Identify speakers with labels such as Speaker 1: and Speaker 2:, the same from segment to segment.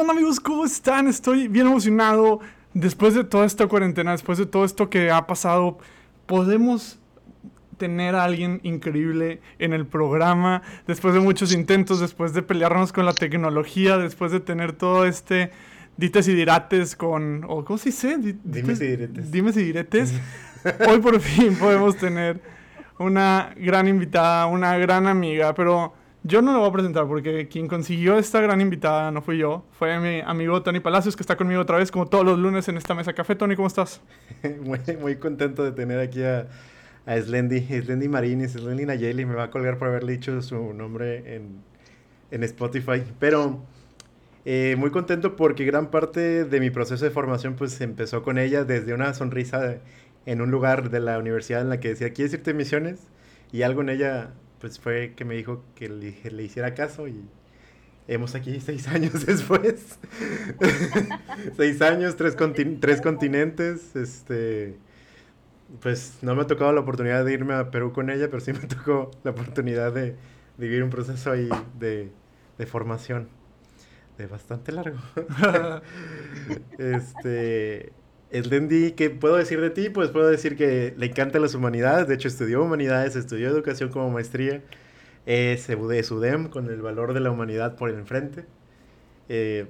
Speaker 1: onda amigos? ¿Cómo están? Estoy bien emocionado. Después de toda esta cuarentena, después de todo esto que ha pasado, podemos tener a alguien increíble en el programa, después de muchos intentos, después de pelearnos con la tecnología, después de tener todo este dites y dirates con, o ¿cómo se dice?
Speaker 2: Dimes y diretes.
Speaker 1: Dimes y diretes. Hoy por fin podemos tener una gran invitada, una gran amiga, pero yo no la voy a presentar porque quien consiguió esta gran invitada no fui yo, fue mi amigo Tony Palacios que está conmigo otra vez como todos los lunes en esta mesa café. Tony, ¿cómo estás?
Speaker 2: muy, muy contento de tener aquí a, a Slendy, Slendy Marinis, Slendy Nayeli, me va a colgar por haberle dicho su nombre en, en Spotify, pero eh, muy contento porque gran parte de mi proceso de formación pues empezó con ella desde una sonrisa en un lugar de la universidad en la que decía, ¿quieres irte a misiones? Y algo en ella pues fue que me dijo que le, le hiciera caso y hemos aquí seis años después. seis años, tres, tres continentes. Este, pues no me ha tocado la oportunidad de irme a Perú con ella, pero sí me tocó la oportunidad de, de vivir un proceso ahí de, de formación. De bastante largo. este. Slendy, ¿qué puedo decir de ti? Pues puedo decir que le encantan las humanidades, de hecho estudió humanidades, estudió educación como maestría, es de SUDEM con el valor de la humanidad por el enfrente. Eh,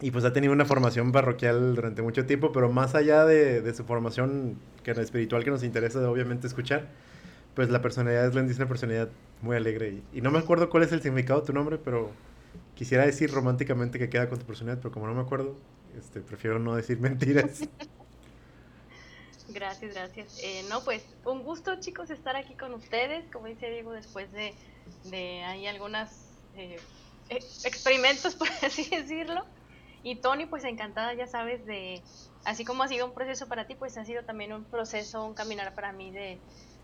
Speaker 2: y pues ha tenido una formación parroquial durante mucho tiempo, pero más allá de, de su formación que espiritual que nos interesa obviamente escuchar, pues la personalidad de Slendy es una personalidad muy alegre. Y, y no me acuerdo cuál es el significado de tu nombre, pero quisiera decir románticamente que queda con tu personalidad, pero como no me acuerdo, este, prefiero no decir mentiras.
Speaker 3: Gracias, gracias. Eh, no, pues un gusto chicos estar aquí con ustedes, como dice Diego, después de, de ahí algunas eh, experimentos, por así decirlo. Y Tony, pues encantada, ya sabes, de, así como ha sido un proceso para ti, pues ha sido también un proceso, un caminar para mí de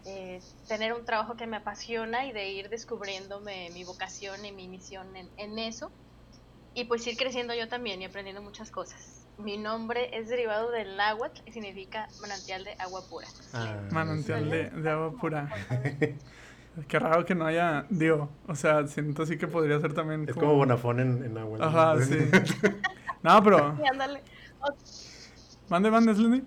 Speaker 3: eh, tener un trabajo que me apasiona y de ir descubriéndome mi vocación y mi misión en eso y pues ir creciendo yo también y aprendiendo muchas cosas. Mi nombre es derivado del náhuatl y significa manantial de agua pura.
Speaker 1: Ah, manantial de, de, agua pura. Qué raro que no haya, digo, o sea, siento así que podría ser también.
Speaker 2: Es como, como Bonafón en, en agua.
Speaker 1: Ajá, sí. no, pero.
Speaker 3: Sí, ándale.
Speaker 1: Mande, mande, Slendy.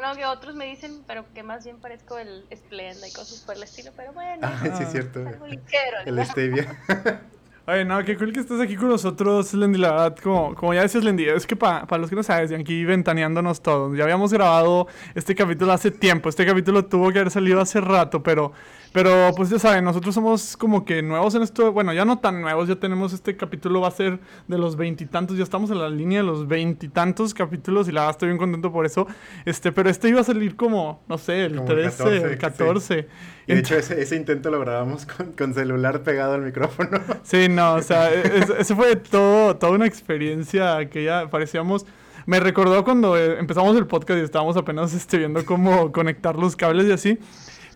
Speaker 3: No, que otros me dicen, pero que más bien parezco el Splenda y cosas por el estilo, pero bueno.
Speaker 2: Ah, sí, es cierto.
Speaker 3: Ligero,
Speaker 2: el Stevia.
Speaker 1: Oye, no, qué cool que estés aquí con nosotros, Lendy. La verdad, como, como ya decías, Lendy, es que para pa los que no sabes, aquí ventaneándonos todos. Ya habíamos grabado este capítulo hace tiempo. Este capítulo tuvo que haber salido hace rato, pero, pero pues ya saben, nosotros somos como que nuevos en esto. Bueno, ya no tan nuevos, ya tenemos este capítulo, va a ser de los veintitantos. Ya estamos en la línea de los veintitantos capítulos y la verdad estoy bien contento por eso. Este, pero este iba a salir como, no sé, el
Speaker 2: Como
Speaker 1: 13,
Speaker 2: 14,
Speaker 1: el 14.
Speaker 2: sí. Y de hecho, ese, ese intento lo grabamos con, con celular pegado al micrófono.
Speaker 1: Sí, no, o sea, eso, eso fue todo, toda una experiencia que ya parecíamos... Me recordó cuando eh, empezamos el podcast y estábamos apenas este, viendo cómo conectar los cables y así.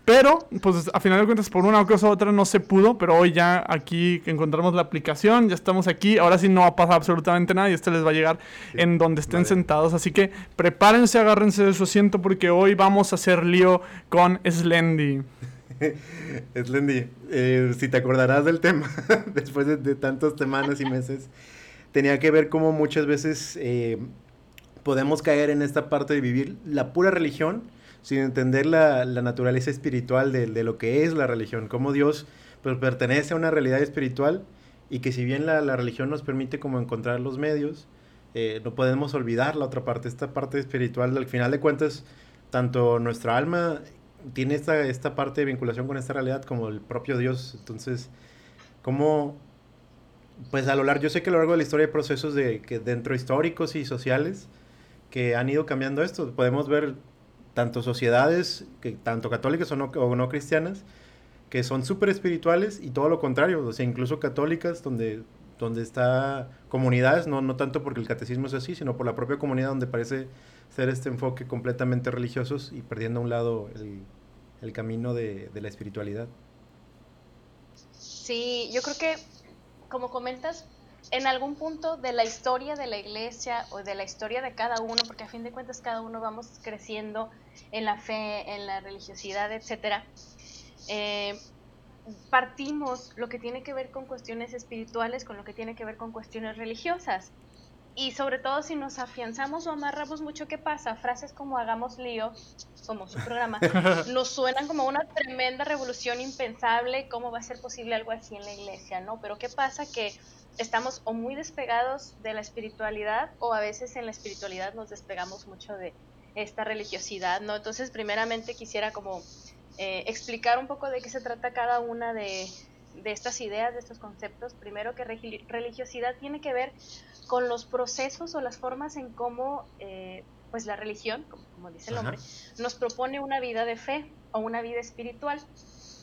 Speaker 1: Pero, pues a final de cuentas, por una cosa u otra no se pudo, pero hoy ya aquí encontramos la aplicación, ya estamos aquí, ahora sí no va a pasar absolutamente nada y esto les va a llegar
Speaker 2: Sí,
Speaker 1: en donde estén
Speaker 2: vale.
Speaker 1: sentados. Así que prepárense, agárrense de su asiento porque hoy vamos a hacer lío con Slendy.
Speaker 2: Slendy, eh, si te acordarás del tema, después de, de tantas semanas y meses, tenía que ver cómo muchas veces eh, podemos caer en esta parte de vivir la pura religión sin entender la, la naturaleza espiritual de, de, lo que es la religión, cómo Dios pues, pertenece a una realidad espiritual y que si bien la, la religión nos permite como encontrar los medios, eh, no podemos olvidar la otra parte, esta parte espiritual, al final de cuentas, tanto nuestra alma tiene esta, esta parte de vinculación con esta realidad como el propio Dios. Entonces, ¿cómo, pues a lo largo, yo sé que a lo largo de la historia hay procesos de, que dentro históricos y sociales que han ido cambiando esto. Podemos ver tanto sociedades, que, tanto católicas o no, cristianas, que son súper espirituales y todo lo contrario, o sea, incluso católicas, donde, donde está comunidades, no, no tanto porque el catecismo es así, sino por la propia comunidad donde parece ser este enfoque completamente religiosos y perdiendo a un lado el, el camino de, de la espiritualidad.
Speaker 3: Sí, yo creo que, como comentas, en algún punto de la historia de la iglesia o de la historia de cada uno, porque a fin de cuentas cada uno vamos creciendo en la fe, en la religiosidad, etcétera. Eh, partimos lo que tiene que ver con cuestiones espirituales con lo que tiene que ver con cuestiones religiosas. Y sobre todo si nos afianzamos o amarramos mucho, ¿qué pasa? Frases como hagamos lío, como su programa, nos suenan como una tremenda revolución impensable, ¿cómo va a ser posible algo así en la iglesia? ¿no? Pero ¿qué pasa? Que estamos o muy despegados de la espiritualidad o a veces en la espiritualidad nos despegamos mucho de esta religiosidad, ¿no? Entonces, primeramente quisiera como eh, explicar un poco de qué se trata cada una de, de estas ideas, de estos conceptos. Primero que religiosidad tiene que ver con los procesos o las formas en cómo eh, pues la religión, como, dice el hombre, nos propone una vida de fe o una vida espiritual.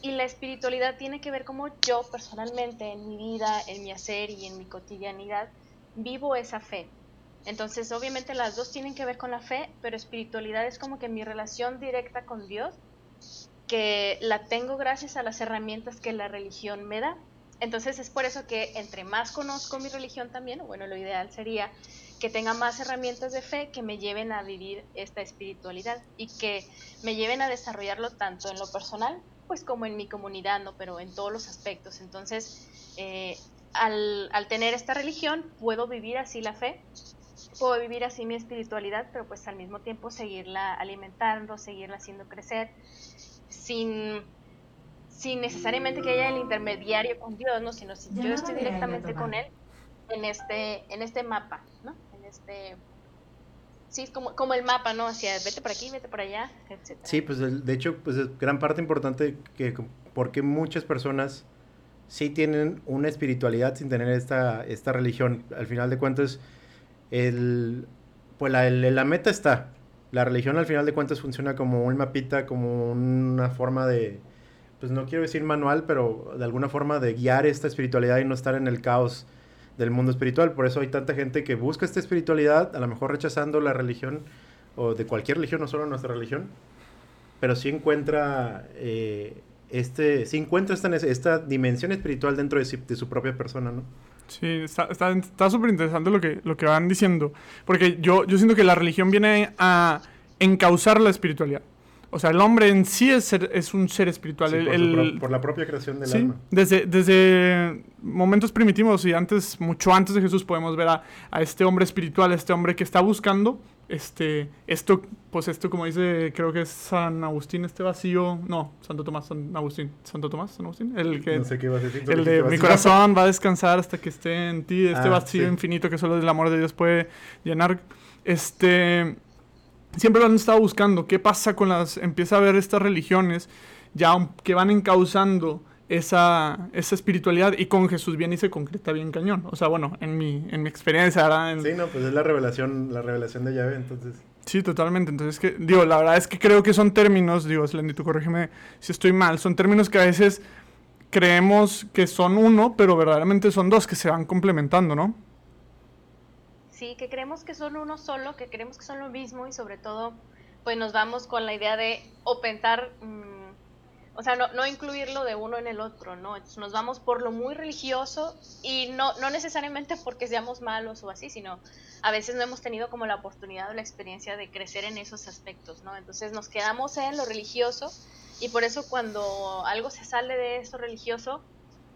Speaker 3: Y la espiritualidad tiene que ver cómo yo personalmente en mi vida, en mi hacer y en mi cotidianidad vivo esa fe. Entonces, obviamente las dos tienen que ver con la fe, pero espiritualidad es como que mi relación directa con Dios que la tengo gracias a las herramientas que la religión me da. Entonces es por eso que entre más conozco mi religión también, bueno, lo ideal sería que tenga más herramientas de fe que me lleven a vivir esta espiritualidad y que me lleven a desarrollarlo tanto en lo personal, pues como en mi comunidad, ¿no? Pero en todos los aspectos. Entonces, eh, al, al tener esta religión, puedo vivir así la fe, puedo vivir así mi espiritualidad, pero pues al mismo tiempo seguirla alimentando, seguirla haciendo crecer sin, sin necesariamente que haya el intermediario con Dios, ¿no? sino si yo estoy directamente con Él en este, en este mapa, ¿no? En este... Sí, como, como el mapa, ¿no? Hacia vete por aquí, vete por allá, etc.
Speaker 2: Sí, pues de hecho, pues es gran parte importante que porque muchas personas sí tienen una espiritualidad sin tener esta, esta religión. Al final de cuentas, el, pues la, la meta está, la religión al final de cuentas funciona como un mapita, como una forma de, pues no quiero decir manual, pero de alguna forma de guiar esta espiritualidad y no estar en el caos del mundo espiritual. Por eso hay tanta gente que busca esta espiritualidad, a lo mejor rechazando la religión, o de cualquier religión, no solo nuestra religión, pero sí encuentra, eh, este, sí encuentra esta, esta dimensión espiritual dentro de, su propia persona, ¿no?
Speaker 1: Sí, está súper está, interesante lo que, lo que van diciendo. Porque yo, yo siento que la religión viene a encauzar la espiritualidad. O sea, el hombre en sí es, es un ser espiritual.
Speaker 2: por, la propia creación del alma.
Speaker 1: Desde, desde momentos primitivos y antes, mucho antes de Jesús, podemos ver a, a este hombre espiritual, a este hombre que está buscando este, esto, pues esto como dice, creo que es San Agustín, este vacío, no, Santo Tomás, San Agustín, Santo Tomás, San Agustín, el que,
Speaker 2: no sé qué va a decir,
Speaker 1: el de mi corazón va a descansar hasta que esté en ti, este ah, vacío infinito que solo el amor de Dios puede llenar, este, siempre lo han estado buscando, ¿qué pasa con las, empieza a ver estas religiones ya que van encauzando esa, esa espiritualidad y con Jesús viene y se concreta bien cañón. O sea, bueno, en mi, en mi experiencia, ¿verdad?
Speaker 2: Sí, no, pues es la revelación, la revelación de llave, entonces.
Speaker 1: Sí, totalmente. Entonces, que, digo, la verdad es que creo que son términos, digo, tú corrígeme si estoy mal, son términos que a veces creemos que son uno, pero verdaderamente son dos que se van complementando, ¿no?
Speaker 3: Que creemos que son uno solo, que creemos que son lo mismo y sobre todo, pues nos vamos con la idea de o pensar... Mm, o sea, no, no, incluirlo de uno en el otro, ¿no? Entonces nos vamos por lo muy religioso y no, no necesariamente porque seamos malos o así, sino a veces no hemos tenido como la oportunidad o la experiencia de crecer en esos aspectos, ¿no? Entonces nos quedamos en lo religioso y por eso cuando algo se sale de eso religioso,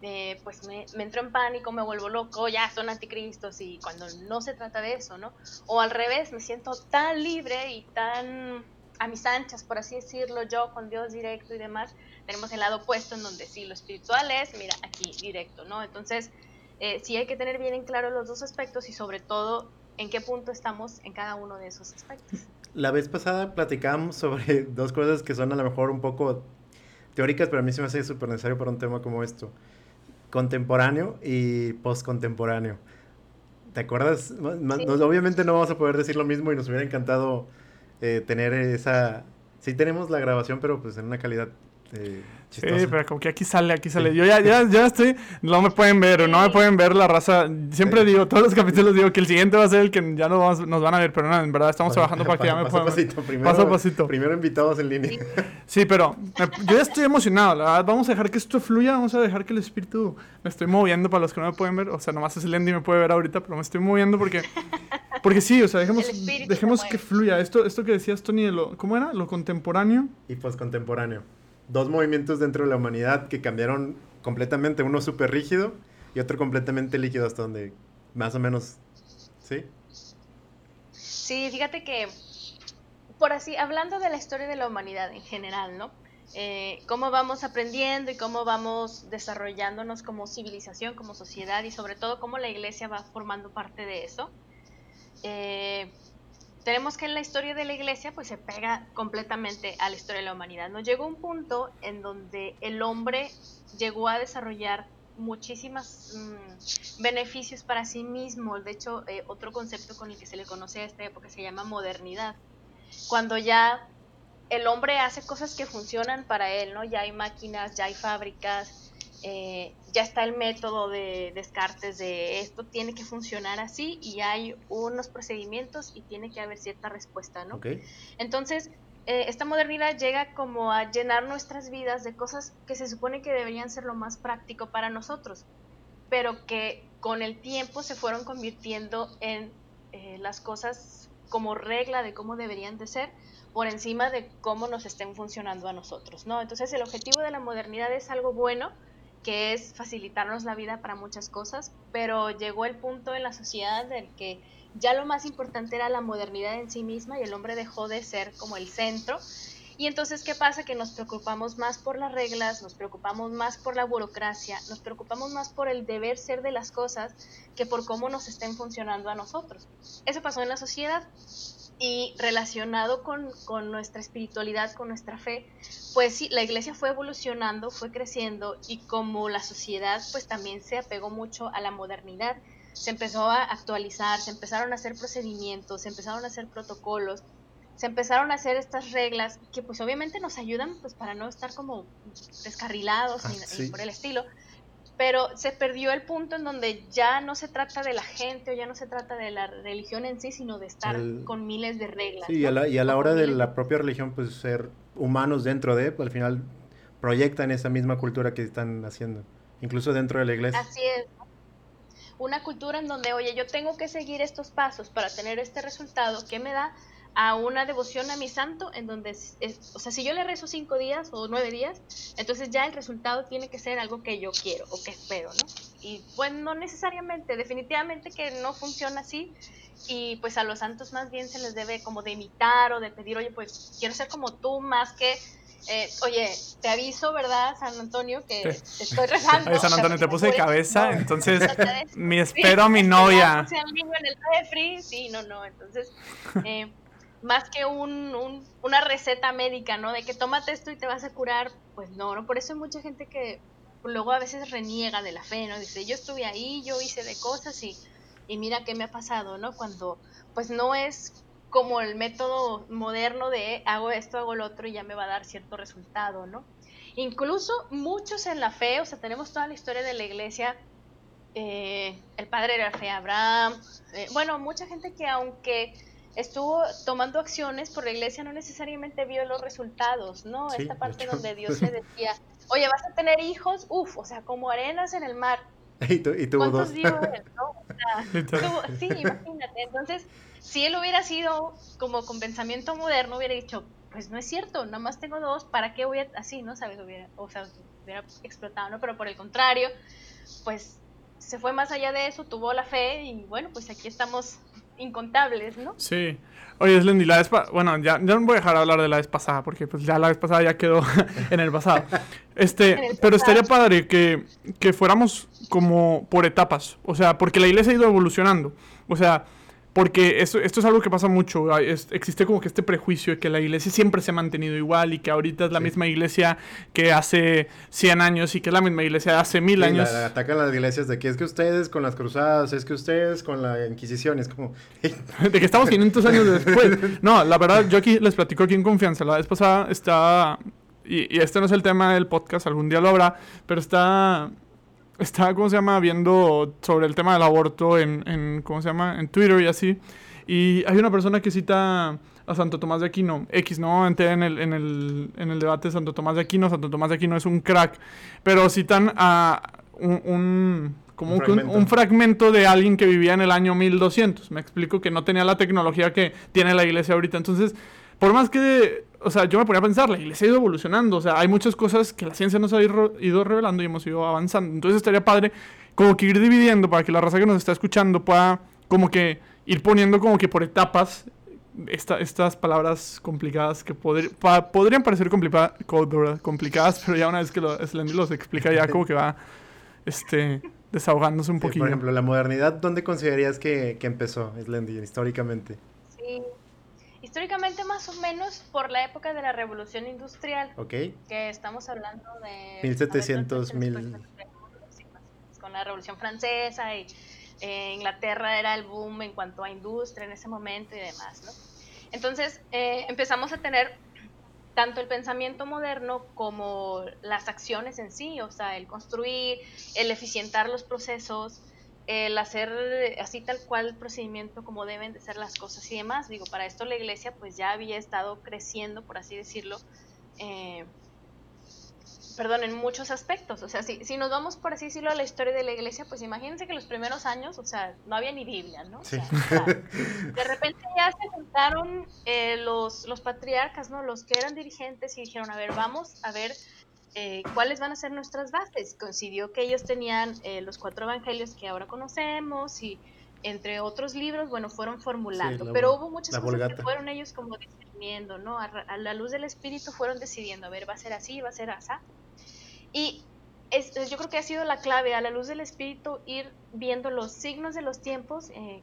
Speaker 3: eh, pues me, me, entro en pánico, me vuelvo loco, ya son anticristos y cuando no se trata de eso, ¿no? O al revés, me siento tan libre y tan a mis anchas, por así decirlo, yo con Dios directo y demás, tenemos el lado opuesto en donde sí, lo espiritual es, mira, aquí directo, ¿no? Entonces, eh, sí hay que tener bien en claro los dos aspectos y sobre todo en qué punto estamos en cada uno de esos aspectos.
Speaker 2: La vez pasada platicábamos sobre dos cosas que son a lo mejor un poco teóricas, pero a mí se me hace súper necesario para un tema como esto. Contemporáneo y postcontemporáneo. ¿Te acuerdas? obviamente no vamos a poder decir lo mismo y nos hubiera encantado eh, tener esa... Sí tenemos la grabación, pero pues en una calidad eh,
Speaker 1: sí, pero como que aquí sale, aquí sale. Yo ya, ya, ya estoy, no me pueden ver, no me pueden ver la raza. Siempre digo, todos los capítulos digo que el siguiente va a ser el que ya nos, nos van a ver, pero no, en verdad estamos trabajando para que ya me puedan
Speaker 2: pasito, primero, paso a pasito. Primero invitados en línea.
Speaker 1: Sí, pero yo ya estoy emocionado, la verdad. Vamos a dejar que esto fluya, vamos a dejar que el espíritu me estoy moviendo para los que no me pueden ver. O sea, nomás es el Andy me puede ver ahorita, pero me estoy moviendo porque porque sí, o sea, dejemos, dejemos que fluya. Esto, esto que decías, Tony, lo, ¿cómo era? Lo contemporáneo.
Speaker 2: Y poscontemporáneo. Dos movimientos dentro de la humanidad que cambiaron completamente, uno súper rígido y otro completamente líquido hasta donde más o menos, ¿sí?
Speaker 3: Sí, fíjate que, por así, hablando de la historia de la humanidad en general, ¿no? Eh, cómo vamos aprendiendo y cómo vamos desarrollándonos como civilización, como sociedad y sobre todo cómo la iglesia va formando parte de eso. Eh, tenemos que en la historia de la iglesia pues se pega completamente a la historia de la humanidad. Nos llegó un punto en donde el hombre llegó a desarrollar muchísimos mm, beneficios para sí mismo. De hecho, eh, otro concepto con el que se le conoce a esta época se llama modernidad. Cuando ya el hombre hace cosas que funcionan para él, ¿no? Ya hay máquinas, ya hay fábricas, eh, ya está el método de descartes de esto tiene que funcionar así y hay unos procedimientos y tiene que haber cierta respuesta, ¿no? Entonces, eh, esta modernidad llega como a llenar nuestras vidas de cosas que se supone que deberían ser lo más práctico para nosotros, pero que con el tiempo se fueron convirtiendo en eh, las cosas como regla de cómo deberían de ser por encima de cómo nos estén funcionando a nosotros, ¿no? Entonces el objetivo de la modernidad es algo bueno, que es facilitarnos la vida para muchas cosas, pero llegó el punto en la sociedad en que ya lo más importante era la modernidad en sí misma y el hombre dejó de ser como el centro. Y entonces, ¿qué pasa? Que nos preocupamos más por las reglas, nos preocupamos más por la burocracia, nos preocupamos más por el deber ser de las cosas que por cómo nos estén funcionando a nosotros. Eso pasó en la sociedad y relacionado con, nuestra espiritualidad, con nuestra fe, pues sí, la iglesia fue evolucionando, fue creciendo y como la sociedad pues también se apegó mucho a la modernidad, se empezó a actualizar, se empezaron a hacer procedimientos, se empezaron a hacer protocolos, se empezaron a hacer estas reglas que pues obviamente nos ayudan pues para no estar como descarrilados ni, ah, por el estilo, pero se perdió el punto en donde ya no se trata de la gente o ya no se trata de la religión en sí, sino de estar con miles de reglas.
Speaker 2: Sí, y, a la, y a la hora de la propia religión, pues ser humanos dentro de, pues, al final proyectan esa misma cultura que están haciendo, incluso dentro de la iglesia.
Speaker 3: Así es. Una cultura en donde, oye, yo tengo que seguir estos pasos para tener este resultado, ¿qué me da? A una devoción a mi santo, en donde, es, o sea, si yo le rezo cinco días o nueve días, entonces ya el resultado tiene que ser algo que yo quiero o que espero, ¿no? Y pues no necesariamente, definitivamente que no funciona así, y pues a los santos más bien se les debe como de imitar o de pedir, oye, pues quiero ser como tú más que... Eh, oye, te aviso, ¿verdad, San Antonio? Que te estoy rezando.
Speaker 1: Oye, San Antonio, te puse de cabeza, entonces me espero a mi novia.
Speaker 3: niño en el refri, sí, no, no, entonces... Eh, más que un, una receta médica, ¿no? De que tómate esto y te vas a curar, pues no, ¿no? Por eso hay mucha gente que luego a veces reniega de la fe, ¿no? Dice, yo estuve ahí, yo hice de cosas y, y mira qué me ha pasado, ¿no? Cuando pues no es como el método moderno de hago esto, hago lo otro y ya me va a dar cierto resultado, ¿no? Incluso muchos en la fe, o sea, tenemos toda la historia de la iglesia, eh, el padre de la fe Abraham, eh, bueno, mucha gente que aunque estuvo tomando acciones por la iglesia, no necesariamente vio los resultados, ¿no? Esta parte donde Dios le decía, oye, vas a tener hijos, uff, o sea, como arenas en el mar.
Speaker 2: y, tuvo dos.
Speaker 3: sí, imagínate. Entonces, si él hubiera sido como con pensamiento moderno, hubiera dicho, pues no es cierto, nada más tengo dos, ¿para qué voy a así, no sabes? Hubiera, o sea, hubiera explotado, ¿no? Pero por el contrario, pues se fue más allá de eso, tuvo la fe y bueno, pues aquí estamos incontables, ¿no?
Speaker 1: Sí. Oye, Slendy, la vez bueno, ya, ya no voy a dejar de hablar de la vez pasada, porque pues ya la vez pasada ya quedó en el pasado. Este, pero estaría padre que, que fuéramos como por etapas, o sea, porque la iglesia ha ido evolucionando. O sea, porque esto, esto es algo que pasa mucho. existe como que este prejuicio de que la iglesia siempre se ha mantenido igual y que ahorita es la misma iglesia que hace 100 años y que es la misma iglesia de hace mil años.
Speaker 2: La, atacan las iglesias de que es que ustedes con las cruzadas, es que ustedes con la Inquisición, es como...
Speaker 1: de que estamos 500 años después. No, la verdad, yo aquí les platico aquí en confianza. La vez pasada estaba... Y, y este no es el tema del podcast, algún día lo habrá, pero está estaba, ¿cómo se llama?, viendo sobre el tema del aborto en, en, ¿cómo se llama?, en Twitter y así. Y hay una persona que cita a Santo Tomás de Aquino. X, ¿no? Entré en el, en el, en el debate de Santo Tomás de Aquino. Santo Tomás de Aquino es un crack. Pero citan a un, como un, fragmento. un, fragmento. de alguien que vivía en el año 1200. Me explico que no tenía la tecnología que tiene la iglesia ahorita. Entonces, por más que o sea, yo me ponía a pensar, la iglesia ha ido evolucionando, o sea, hay muchas cosas que la ciencia nos ha ido revelando y hemos ido avanzando. Entonces estaría padre como que ir dividiendo para que la raza que nos está escuchando pueda como que ir poniendo como que por etapas estas palabras complicadas que podrían parecer complicadas, pero ya una vez que lo, Slendy los explica ya como que va este, desahogándose un poquito.
Speaker 2: Por ejemplo, la modernidad, ¿dónde considerarías que, que empezó Slendy históricamente?
Speaker 3: Sí, históricamente más o menos por la época de la revolución industrial.
Speaker 2: Ok.
Speaker 3: Que estamos hablando de...
Speaker 2: 1700, mil...
Speaker 3: Con la revolución francesa y eh, Inglaterra era el boom en cuanto a industria en ese momento y demás, ¿no? Entonces eh, empezamos a tener tanto el pensamiento moderno como las acciones en sí, o sea, el construir, el eficientar los procesos, el hacer así tal cual el procedimiento como deben de ser las cosas y demás. Digo, para esto la iglesia pues ya había estado creciendo, por así decirlo, eh, perdón, en muchos aspectos. O sea, si, si nos vamos, por así decirlo, a la historia de la iglesia, pues imagínense que los primeros años, o sea, no había ni Biblia, ¿no? O sea, de repente ya se juntaron eh, los, los patriarcas, ¿no? Los que eran dirigentes y dijeron, a ver, vamos a ver eh, cuáles van a ser nuestras bases. Coincidió que ellos tenían eh, los cuatro evangelios que ahora conocemos y entre otros libros, bueno, fueron formulando, pero hubo muchas cosas que fueron ellos como discerniendo, ¿no? A, a, la luz del espíritu fueron decidiendo, a ver, va a ser así, va a ser así. Y es, yo creo que ha sido la clave a la luz del espíritu ir viendo los signos de los tiempos, eh,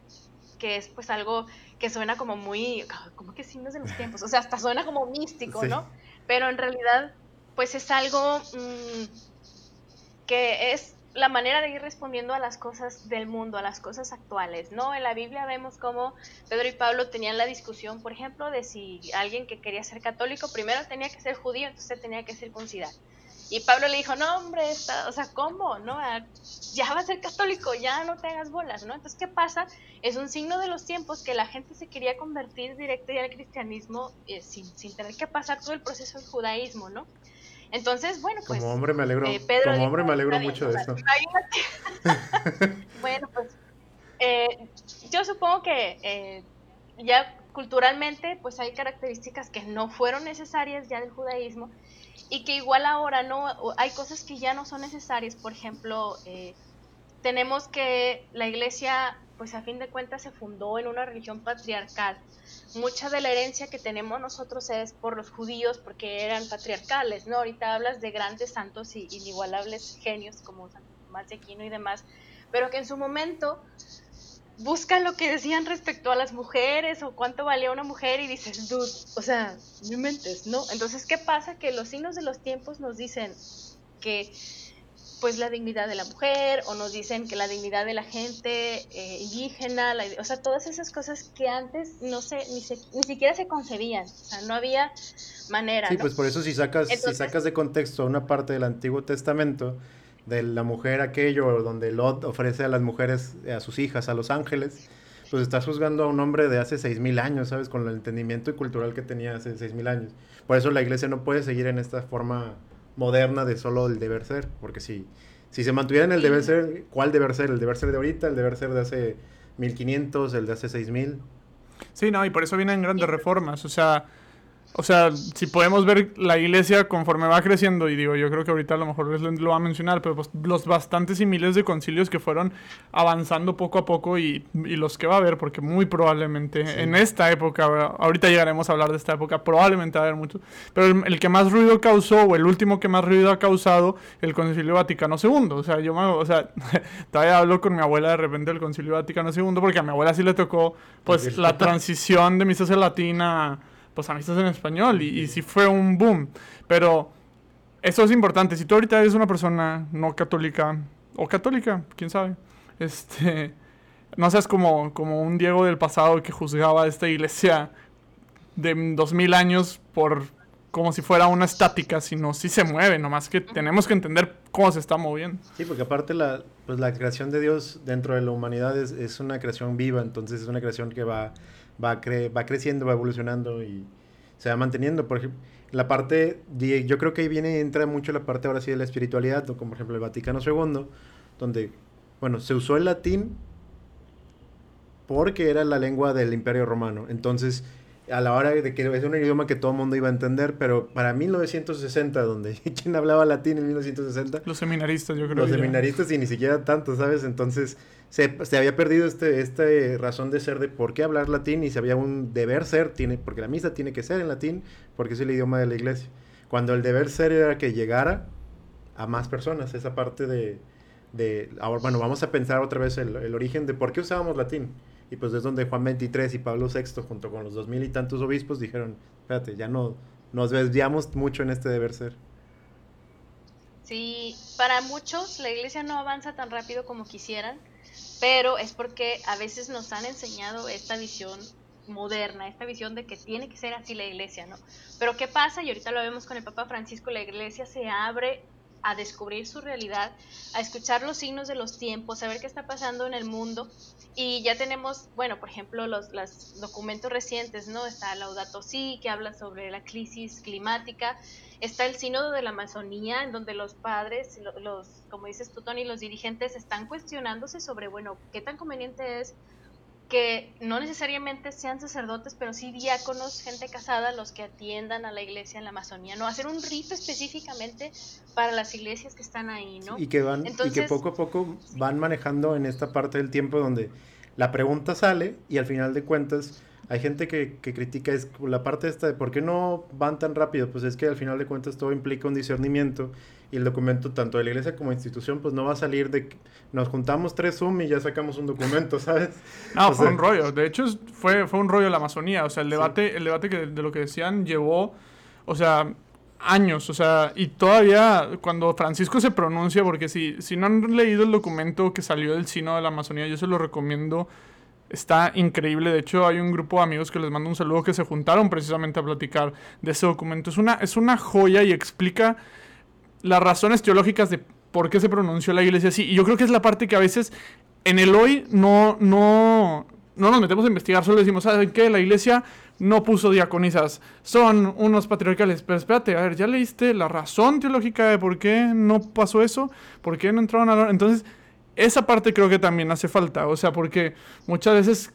Speaker 3: que es pues algo que suena como muy, ¿cómo que signos de los tiempos? O sea, hasta suena como místico, ¿no? Pero en realidad pues es algo mm, que es la manera de ir respondiendo a las cosas del mundo, a las cosas actuales, ¿no? En la Biblia vemos cómo Pedro y Pablo tenían la discusión, por ejemplo, de si alguien que quería ser católico primero tenía que ser judío, entonces tenía que circuncidar. Y Pablo le dijo, no, hombre, está, o sea, ¿cómo? ¿No? Ah, ya va a ser católico, ya no te hagas bolas, ¿no? Entonces, ¿qué pasa? Es un signo de los tiempos que la gente se quería convertir directo ya al cristianismo eh, sin, sin, tener que pasar todo el proceso del judaísmo, ¿no? Entonces, bueno, pues...
Speaker 2: Como hombre me alegro, eh, como hombre me alegro mucho de esto.
Speaker 3: bueno, pues eh, yo supongo que ya culturalmente, pues hay características que no fueron necesarias ya del judaísmo y que igual ahora no hay cosas que ya no son necesarias por ejemplo eh, tenemos que la iglesia pues a fin de cuentas se fundó en una religión patriarcal mucha de la herencia que tenemos nosotros es por los judíos porque eran patriarcales no ahorita hablas de grandes santos y inigualables genios como San Tomás de Aquino y demás pero que en su momento busca lo que decían respecto a las mujeres o cuánto valía una mujer y dices, dude, o sea, no mentes, ¿no? Entonces, ¿qué pasa? Que los signos de los tiempos nos dicen que pues la dignidad de la mujer o nos dicen que la dignidad de la gente eh, indígena, o sea, todas esas cosas que antes no se ni, ni siquiera se concebían, o sea, no había manera.
Speaker 2: Sí, pues por eso si sacas, si sacas de contexto una parte del Antiguo Testamento, de la mujer aquello, donde Lot ofrece a las mujeres, a sus hijas, a los ángeles, pues estás juzgando a un hombre de hace seis mil años, ¿sabes? Con el entendimiento y cultural que tenía hace seis mil años. Por eso la iglesia no puede seguir en esta forma moderna de solo el deber ser, porque si, si se mantuviera en el deber ser, ¿cuál deber ser? ¿El deber ser de ahorita? ¿El deber ser de hace 1500? ¿El de hace 6000?
Speaker 1: Sí, no, y por eso vienen grandes reformas, o sea o sea, si podemos ver la iglesia conforme va creciendo, y digo, yo creo que ahorita a lo mejor lo va a mencionar, pero pues los bastantes y miles de concilios que fueron avanzando poco a poco y, y los que va a haber, porque muy probablemente en esta época, ahorita llegaremos a hablar de esta época, probablemente va a haber muchos, pero el, que más ruido causó, o el último que más ruido ha causado, el Concilio Vaticano II. O sea, yo me, o sea, todavía hablo con mi abuela de repente del Concilio Vaticano II, porque a mi abuela sí le tocó, pues, la transición de misa latina pues estás en español y, y sí fue un boom. Pero eso es importante. Si tú ahorita eres una persona no católica o católica, quién sabe, este, no seas como, como un Diego del pasado que juzgaba a esta iglesia de dos mil años por como si fuera una estática, sino si se mueve, nomás que tenemos que entender cómo se está moviendo.
Speaker 2: Sí, porque aparte la, pues la creación de Dios dentro de la humanidad es, es una creación viva, entonces es una creación que va va, va creciendo, va evolucionando y se va manteniendo. Por ejemplo, la parte, yo creo que ahí viene, entra mucho la parte ahora sí de la espiritualidad, como por ejemplo el Vaticano II, donde, bueno, se usó el latín porque era la lengua del Imperio Romano. Entonces, a la hora de que es un idioma que todo el mundo iba a entender, pero para 1960, donde ¿quién hablaba latín en 1960?
Speaker 1: Los seminaristas, yo creo.
Speaker 2: Los seminaristas y ni siquiera tanto, ¿sabes? Entonces se, se, había perdido este, esta razón de ser de por qué hablar latín y se había un deber ser, tiene, porque la misa tiene que ser en latín, porque es el idioma de la iglesia. Cuando el deber ser era que llegara a más personas, esa parte de, de ahora, bueno, vamos a pensar otra vez el, el origen de por qué usábamos latín y pues es donde Juan 23 y Pablo VI, junto con los dos mil y tantos obispos, dijeron, espérate, ya no nos desviamos mucho en este deber ser.
Speaker 3: Sí, para muchos la iglesia no avanza tan rápido como quisieran, pero es porque a veces nos han enseñado esta visión moderna, esta visión de que tiene que ser así la iglesia, ¿no? Pero ¿qué pasa? Y ahorita lo vemos con el Papa Francisco, la iglesia se abre a descubrir su realidad, a escuchar los signos de los tiempos, a ver qué está pasando en el mundo. Y ya tenemos, bueno, por ejemplo, los, los documentos recientes, ¿no? Está Laudato Si, que habla sobre la crisis climática. Está el Sínodo de la Amazonía, en donde los padres, los, como dices tú, Tony, los dirigentes están cuestionándose sobre, bueno, qué tan conveniente es que no necesariamente sean sacerdotes, pero sí diáconos, gente casada, los que atiendan a la iglesia en la Amazonía, ¿no? Hacer un rito específicamente para las iglesias que están ahí, ¿no?
Speaker 2: Y que van, y que poco a poco van manejando en esta parte del tiempo donde la pregunta sale y al final de cuentas hay gente que, que, critica es la parte esta de por qué no van tan rápido, pues es que al final de cuentas todo implica un discernimiento y el documento tanto de la iglesia como institución pues no va a salir de que nos juntamos tres Zoom y ya sacamos un documento, ¿sabes?
Speaker 1: No, fue un rollo, de hecho fue, fue un rollo la Amazonía, o sea, el debate, el debate que, de lo que decían llevó, o sea, años, o sea, y todavía cuando Francisco se pronuncia, porque si, si no han leído el documento que salió del Sino de la Amazonía, yo se lo recomiendo Está increíble. De hecho, hay un grupo de amigos que les mando un saludo que se juntaron precisamente a platicar de ese documento. Es una, es una joya y explica las razones teológicas de por qué se pronunció la iglesia así. Y yo creo que es la parte que a veces en el hoy no, no, no nos metemos a investigar, solo decimos, ¿saben qué? La iglesia no puso diaconisas, son unos patriarcales. Pero espérate, a ver, ¿ya leíste la razón teológica de por qué no pasó eso? ¿Por qué no entraron a la... Entonces, esa parte creo que también hace falta, o sea, porque muchas veces...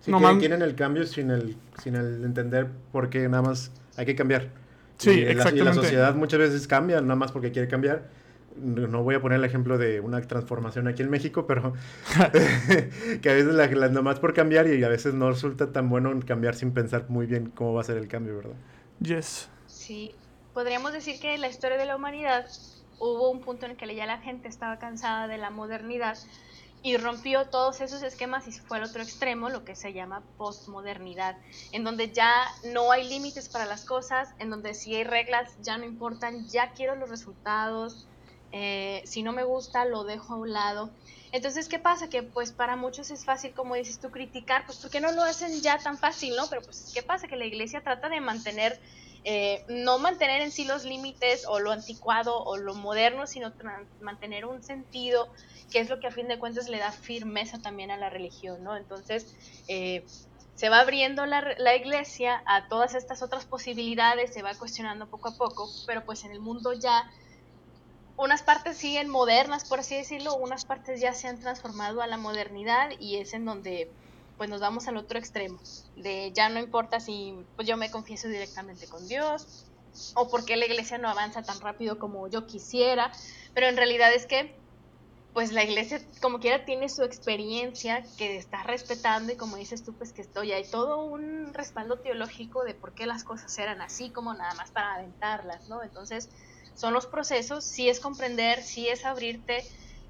Speaker 2: Sí, no quieren el cambio sin el, sin el entender por qué nada más hay que cambiar.
Speaker 1: Sí,
Speaker 2: y
Speaker 1: exactamente.
Speaker 2: La, y la sociedad muchas veces cambia nada más porque quiere cambiar. No voy a poner el ejemplo de una transformación aquí en México, pero que a veces la, la, nada más por cambiar y a veces no resulta tan bueno cambiar sin pensar muy bien cómo va a ser el cambio, ¿verdad?
Speaker 1: Yes.
Speaker 3: Sí, podríamos decir que la historia de la humanidad hubo un punto en el que ya la gente estaba cansada de la modernidad y rompió todos esos esquemas y fue al otro extremo, lo que se llama postmodernidad, en donde ya no hay límites para las cosas, en donde si hay reglas ya no importan, ya quiero los resultados, eh, si no me gusta lo dejo a un lado. Entonces, ¿qué pasa? Que pues para muchos es fácil, como dices tú, criticar, pues ¿por qué no lo hacen ya tan fácil, no? Pero pues, ¿qué pasa? Que la iglesia trata de mantener eh, no mantener en sí los límites o lo anticuado o lo moderno, sino mantener un sentido que es lo que a fin de cuentas le da firmeza también a la religión, ¿no? Entonces, eh, se va abriendo la, la, iglesia a todas estas otras posibilidades, se va cuestionando poco a poco, pero pues en el mundo ya unas partes siguen modernas, por así decirlo, unas partes ya se han transformado a la modernidad y es en donde pues nos vamos al otro extremo, de ya no importa si pues yo me confieso directamente con Dios o porque la iglesia no avanza tan rápido como yo quisiera, pero en realidad es que pues la iglesia como quiera tiene su experiencia que está respetando y como dices tú pues que estoy hay todo un respaldo teológico de por qué las cosas eran así como nada más para aventarlas, ¿no? Entonces son los procesos, sí es comprender, sí es abrirte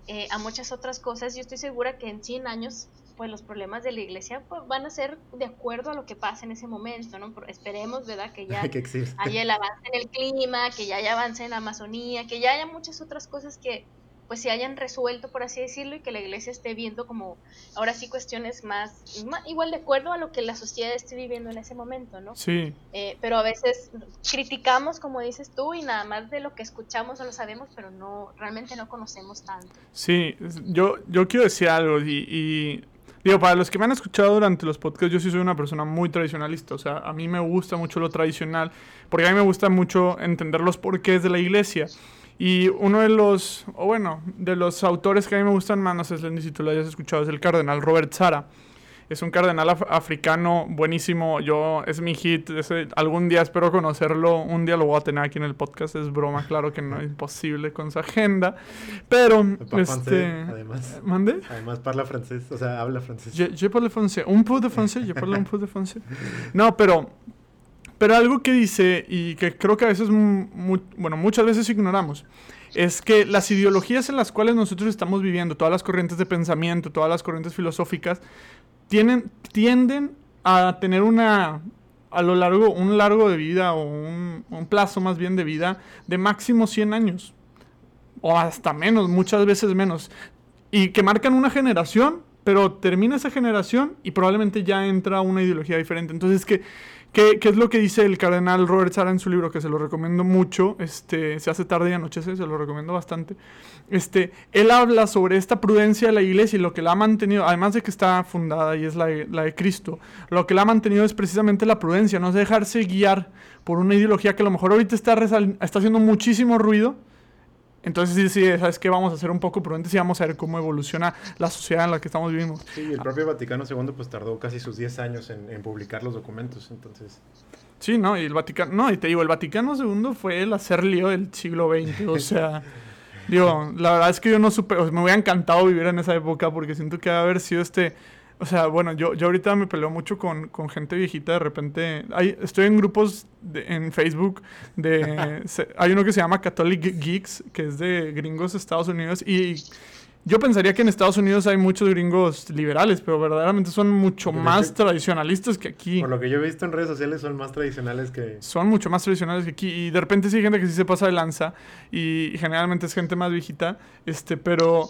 Speaker 3: eh, a muchas otras cosas. Yo estoy segura que en 100 años pues los problemas de la iglesia pues, van a ser de acuerdo a lo que pasa en ese momento, ¿no? esperemos, ¿verdad? Que ya
Speaker 2: que
Speaker 3: haya el avance en el clima, que ya haya avance en la Amazonía, que ya haya muchas otras cosas que pues se hayan resuelto, por así decirlo, y que la iglesia esté viendo como ahora sí cuestiones más, igual de acuerdo a lo que la sociedad esté viviendo en ese momento, ¿no?
Speaker 1: Sí.
Speaker 3: Eh, pero a veces criticamos, como dices tú, y nada más de lo que escuchamos o lo sabemos, pero no, realmente no conocemos tanto.
Speaker 1: Sí, yo, yo quiero decir algo y, y Digo, para los que me han escuchado durante los podcasts, yo sí soy una persona muy tradicionalista. O sea, a mí me gusta mucho lo tradicional, porque a mí me gusta mucho entender los porqués de la iglesia. Y uno de los, o bueno, de los autores que a mí me gustan más, no sé si tú lo hayas escuchado, es el cardenal Robert Sara. Es un cardenal africano buenísimo. Yo, es mi hit. algún día espero conocerlo. Un día lo voy a tener aquí en el podcast. Es broma, claro que no es imposible con su agenda. Pero, este...
Speaker 2: además.
Speaker 1: ¿Mande?
Speaker 2: Además parla francés, o sea, habla francés.
Speaker 1: Je, je parle français. Un peu de français. Je parle un peu de français. No, pero... Pero algo que dice y que creo que a veces, bueno, muchas veces ignoramos, es que las ideologías en las cuales nosotros estamos viviendo, todas las corrientes de pensamiento, todas las corrientes filosóficas, tienen, tienden a tener una, a lo largo, un largo de vida o un, un, plazo más bien de vida de máximo 100 años. O hasta menos, muchas veces menos. Y que marcan una generación, pero termina esa generación y probablemente ya entra una ideología diferente. Entonces que ¿Qué, es lo que dice el cardenal Robert Sara en su libro? Que se lo recomiendo mucho. Este, se hace tarde y anochece, se lo recomiendo bastante. Este, él habla sobre esta prudencia de la iglesia y lo que la ha mantenido, además de que está fundada y es la de, la de Cristo, lo que la ha mantenido es precisamente la prudencia, no dejarse guiar por una ideología que a lo mejor ahorita está, está haciendo muchísimo ruido entonces sí, sí, sabes que vamos a ser un poco prudentes y vamos a ver cómo evoluciona la sociedad en la que estamos viviendo.
Speaker 2: Sí, el propio Vaticano II pues tardó casi sus 10 años en, publicar los documentos, entonces...
Speaker 1: Sí, no, y el Vaticano, no, y te digo, el Vaticano II fue el hacer lío del siglo XX, o sea, digo, la verdad es que yo no supe, me hubiera encantado vivir en esa época porque siento que haber sido este o sea, bueno, yo, yo ahorita me peleo mucho con, con gente viejita. De repente, hay, estoy en grupos en Facebook de... hay uno que se llama Catholic Geeks, que es de gringos de Estados Unidos. Y yo pensaría que en Estados Unidos hay muchos gringos liberales, pero verdaderamente son mucho más tradicionalistas que aquí.
Speaker 2: Por lo que yo he visto en redes sociales, son más tradicionales que...
Speaker 1: Son mucho más tradicionales que aquí. Y de repente sí hay gente que sí se pasa de lanza. Y, y generalmente es gente más viejita. Este, pero...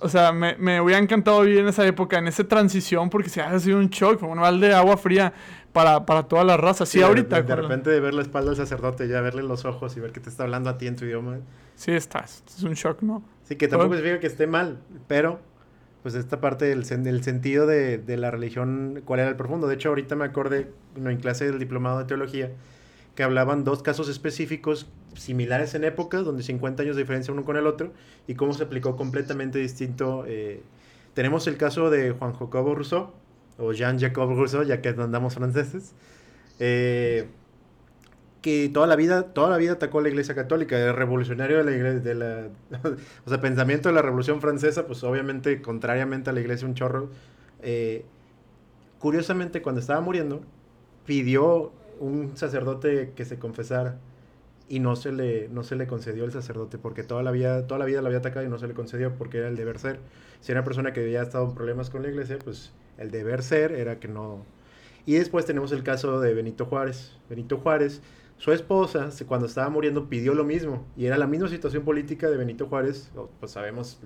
Speaker 1: O sea, me, me, hubiera encantado vivir en esa época, en esa transición, porque se ha sido un shock, como un balde de agua fría para, para toda la raza. Sí, ahorita.
Speaker 2: De, repente de ver la espalda del sacerdote, ya verle los ojos y ver que te está hablando a ti en tu idioma.
Speaker 1: Sí, estás. Es un shock, ¿no?
Speaker 2: Sí, que tampoco significa que esté mal, pero pues esta parte del, del sentido de, de, la religión, cuál era el profundo. De hecho, ahorita me acordé, en clase del diplomado de teología, que hablaban dos casos específicos similares en épocas, donde 50 años de diferencia uno con el otro, y cómo se aplicó completamente distinto. Eh, tenemos el caso de Juan Jacobo Rousseau, o Jean-Jacques Rousseau, ya que andamos franceses, eh, que toda la vida, toda la vida atacó a la Iglesia Católica, el revolucionario de la Iglesia, de o sea, pensamiento de la Revolución Francesa, pues obviamente contrariamente a la Iglesia un chorro. Eh, curiosamente, cuando estaba muriendo, pidió un sacerdote que se confesara y no se le, no se le concedió el sacerdote porque toda la, vida, toda la vida lo había atacado y no se le concedió porque era el deber ser. Si era una persona que había estado en problemas con la iglesia, pues el deber ser era que no... Y después tenemos el caso de Benito Juárez. Benito Juárez, su esposa, cuando estaba muriendo, pidió lo mismo. Y era la misma situación política de Benito Juárez, pues sabemos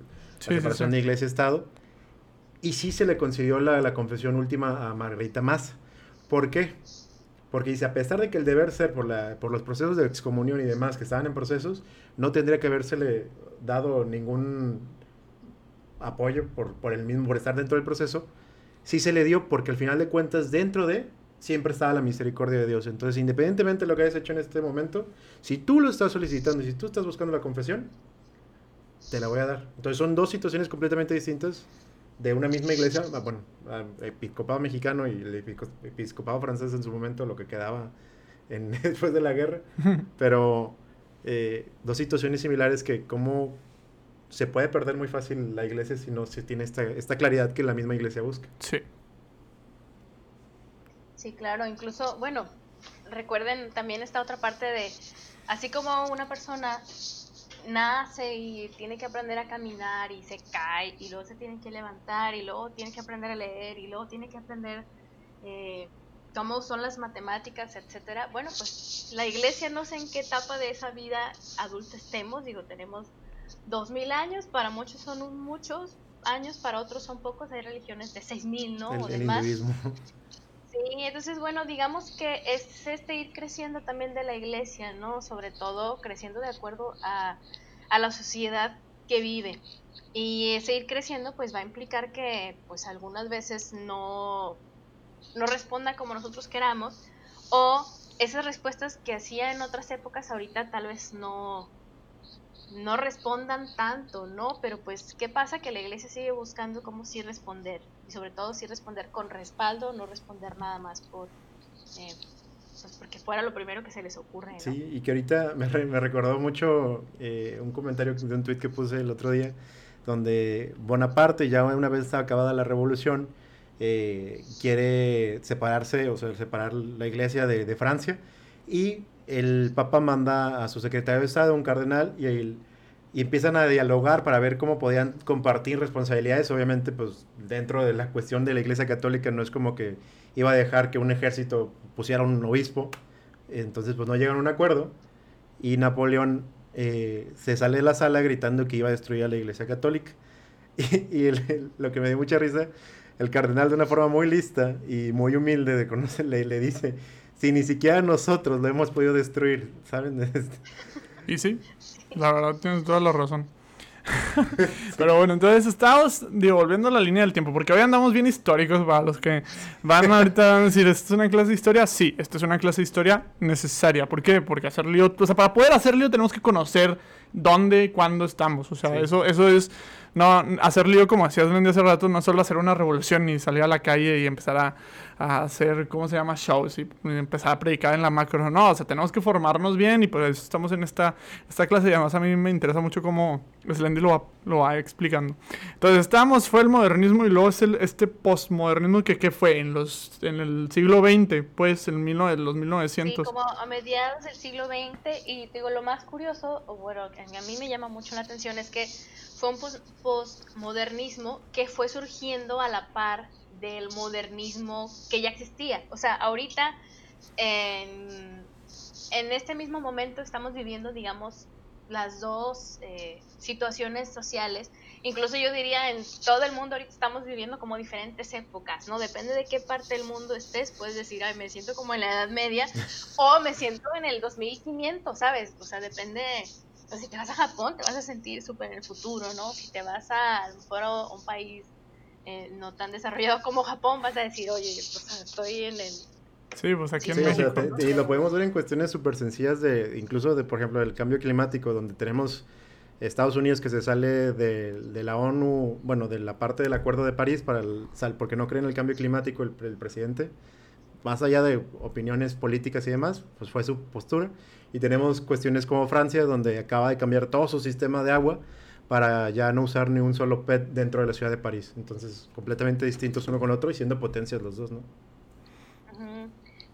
Speaker 2: la separación de iglesia-estado. Y sí se le concedió la, la confesión última a Margarita Más. ¿Por qué? Porque dice, a pesar de que el deber ser por, la, por los procesos de excomunión y demás que estaban en procesos, no tendría que habérsele dado ningún apoyo por, por el mismo, por estar dentro del proceso, sí se le dio porque al final de cuentas dentro de siempre estaba la misericordia de Dios. Entonces, independientemente de lo que hayas hecho en este momento, si tú lo estás solicitando y si tú estás buscando la confesión, te la voy a dar. Entonces son dos situaciones completamente distintas de una misma iglesia, ah, bueno, episcopado mexicano y el episcopado francés en su momento, lo que quedaba en, después de la guerra, pero eh, dos situaciones similares que como se puede perder muy fácil la iglesia si no se tiene esta, esta claridad que la misma iglesia busca.
Speaker 1: Sí.
Speaker 3: Sí, claro, incluso, bueno, recuerden también esta otra parte de, así como una persona nace y tiene que aprender a caminar y se cae y luego se tiene que levantar y luego tiene que aprender a leer y luego tiene que aprender eh, cómo son las matemáticas, etcétera. Bueno, pues la iglesia no sé en qué etapa de esa vida adulta estemos, digo, tenemos dos mil años, para muchos son muchos años, para otros son pocos, hay religiones de seis mil, ¿no? o demás. Sí, entonces bueno, digamos que es este ir creciendo también de la iglesia, ¿no? Sobre todo creciendo de acuerdo a, a la sociedad que vive. Y ese ir creciendo pues va a implicar que pues algunas veces no, no responda como nosotros queramos o esas respuestas que hacía en otras épocas ahorita tal vez no, no respondan tanto, ¿no? Pero pues, ¿qué pasa? Que la iglesia sigue buscando cómo sí responder y sobre todo sí responder con respaldo, no responder nada más por... Eh, pues porque fuera lo primero que se les ocurre.
Speaker 2: Sí, y que ahorita me, me recordó mucho eh, un comentario de un tweet que puse el otro día, donde Bonaparte, ya una vez acabada la revolución, eh, quiere separarse, o sea, separar la iglesia de, de, Francia, y el Papa manda a su secretario de Estado, un cardenal, y, el, y empiezan a dialogar para ver cómo podían compartir responsabilidades. Obviamente, pues dentro de la cuestión de la iglesia católica no es como que iba a dejar que un ejército pusiera un obispo. Entonces, pues no llegan a un acuerdo. Y Napoleón eh, se sale de la sala gritando que iba a destruir a la iglesia católica. Y, y el, lo que me dio mucha risa, el cardenal de una forma muy lista y muy humilde de le dice, si ni siquiera nosotros lo hemos podido destruir, ¿saben?
Speaker 1: y sí, la verdad tienes toda la razón. Pero bueno, entonces estamos devolviendo la línea del tiempo, porque hoy andamos bien históricos para los que van ahorita a decir, ¿esto es una clase de historia? Sí, esto es una clase de historia necesaria. ¿Por qué? Porque hacer lío, o sea, para poder hacer lío tenemos que conocer dónde, cuándo estamos. O sea, sí. eso, eso es no, hacer lío como hacías Lendy hace rato, no solo hacer una revolución ni salir a la calle y empezar a, a, hacer, ¿cómo se llama? Shows y empezar a predicar en la macro. No, o sea, tenemos que formarnos bien y por eso estamos en esta, esta clase y además a mí me interesa mucho cómo Slendy lo va, lo va explicando. Entonces, estamos, fue el modernismo y luego es el, este postmodernismo que, que fue en, los, en el siglo XX, pues, en mil, los 1900.
Speaker 3: Sí, como a mediados del siglo XX y digo, lo más curioso, o bueno, que a mí me llama mucho la atención es que fue un postmodernismo que fue surgiendo a la par del modernismo que ya existía. O sea, ahorita, en, en este mismo momento estamos viviendo, digamos, las dos eh, situaciones sociales. Incluso yo diría, en todo el mundo ahorita estamos viviendo como diferentes épocas, ¿no? Depende de qué parte del mundo estés, puedes decir, ay, me siento como en la Edad Media o me siento en el 2500, ¿sabes? O sea, depende o si te vas a Japón, te vas a sentir súper en el futuro, ¿no? Si te vas a, a lo mejor a un país eh, no tan desarrollado como Japón, vas a decir, oye, pues, estoy en el...
Speaker 1: Sí, pues aquí
Speaker 2: sí,
Speaker 1: en México.
Speaker 2: O sea, te, y lo podemos ver en cuestiones súper sencillas de, incluso de, por ejemplo, el cambio climático, donde tenemos Estados Unidos que se sale de, de, la ONU, bueno, de la parte del Acuerdo de París, para el, porque no cree en el cambio climático el, el presidente, más allá de opiniones políticas y demás, pues fue su postura. Y tenemos cuestiones como Francia, donde acaba de cambiar todo su sistema de agua para ya no usar ni un solo PET dentro de la ciudad de París. Entonces, completamente distintos uno con otro y siendo potencias los dos, ¿no?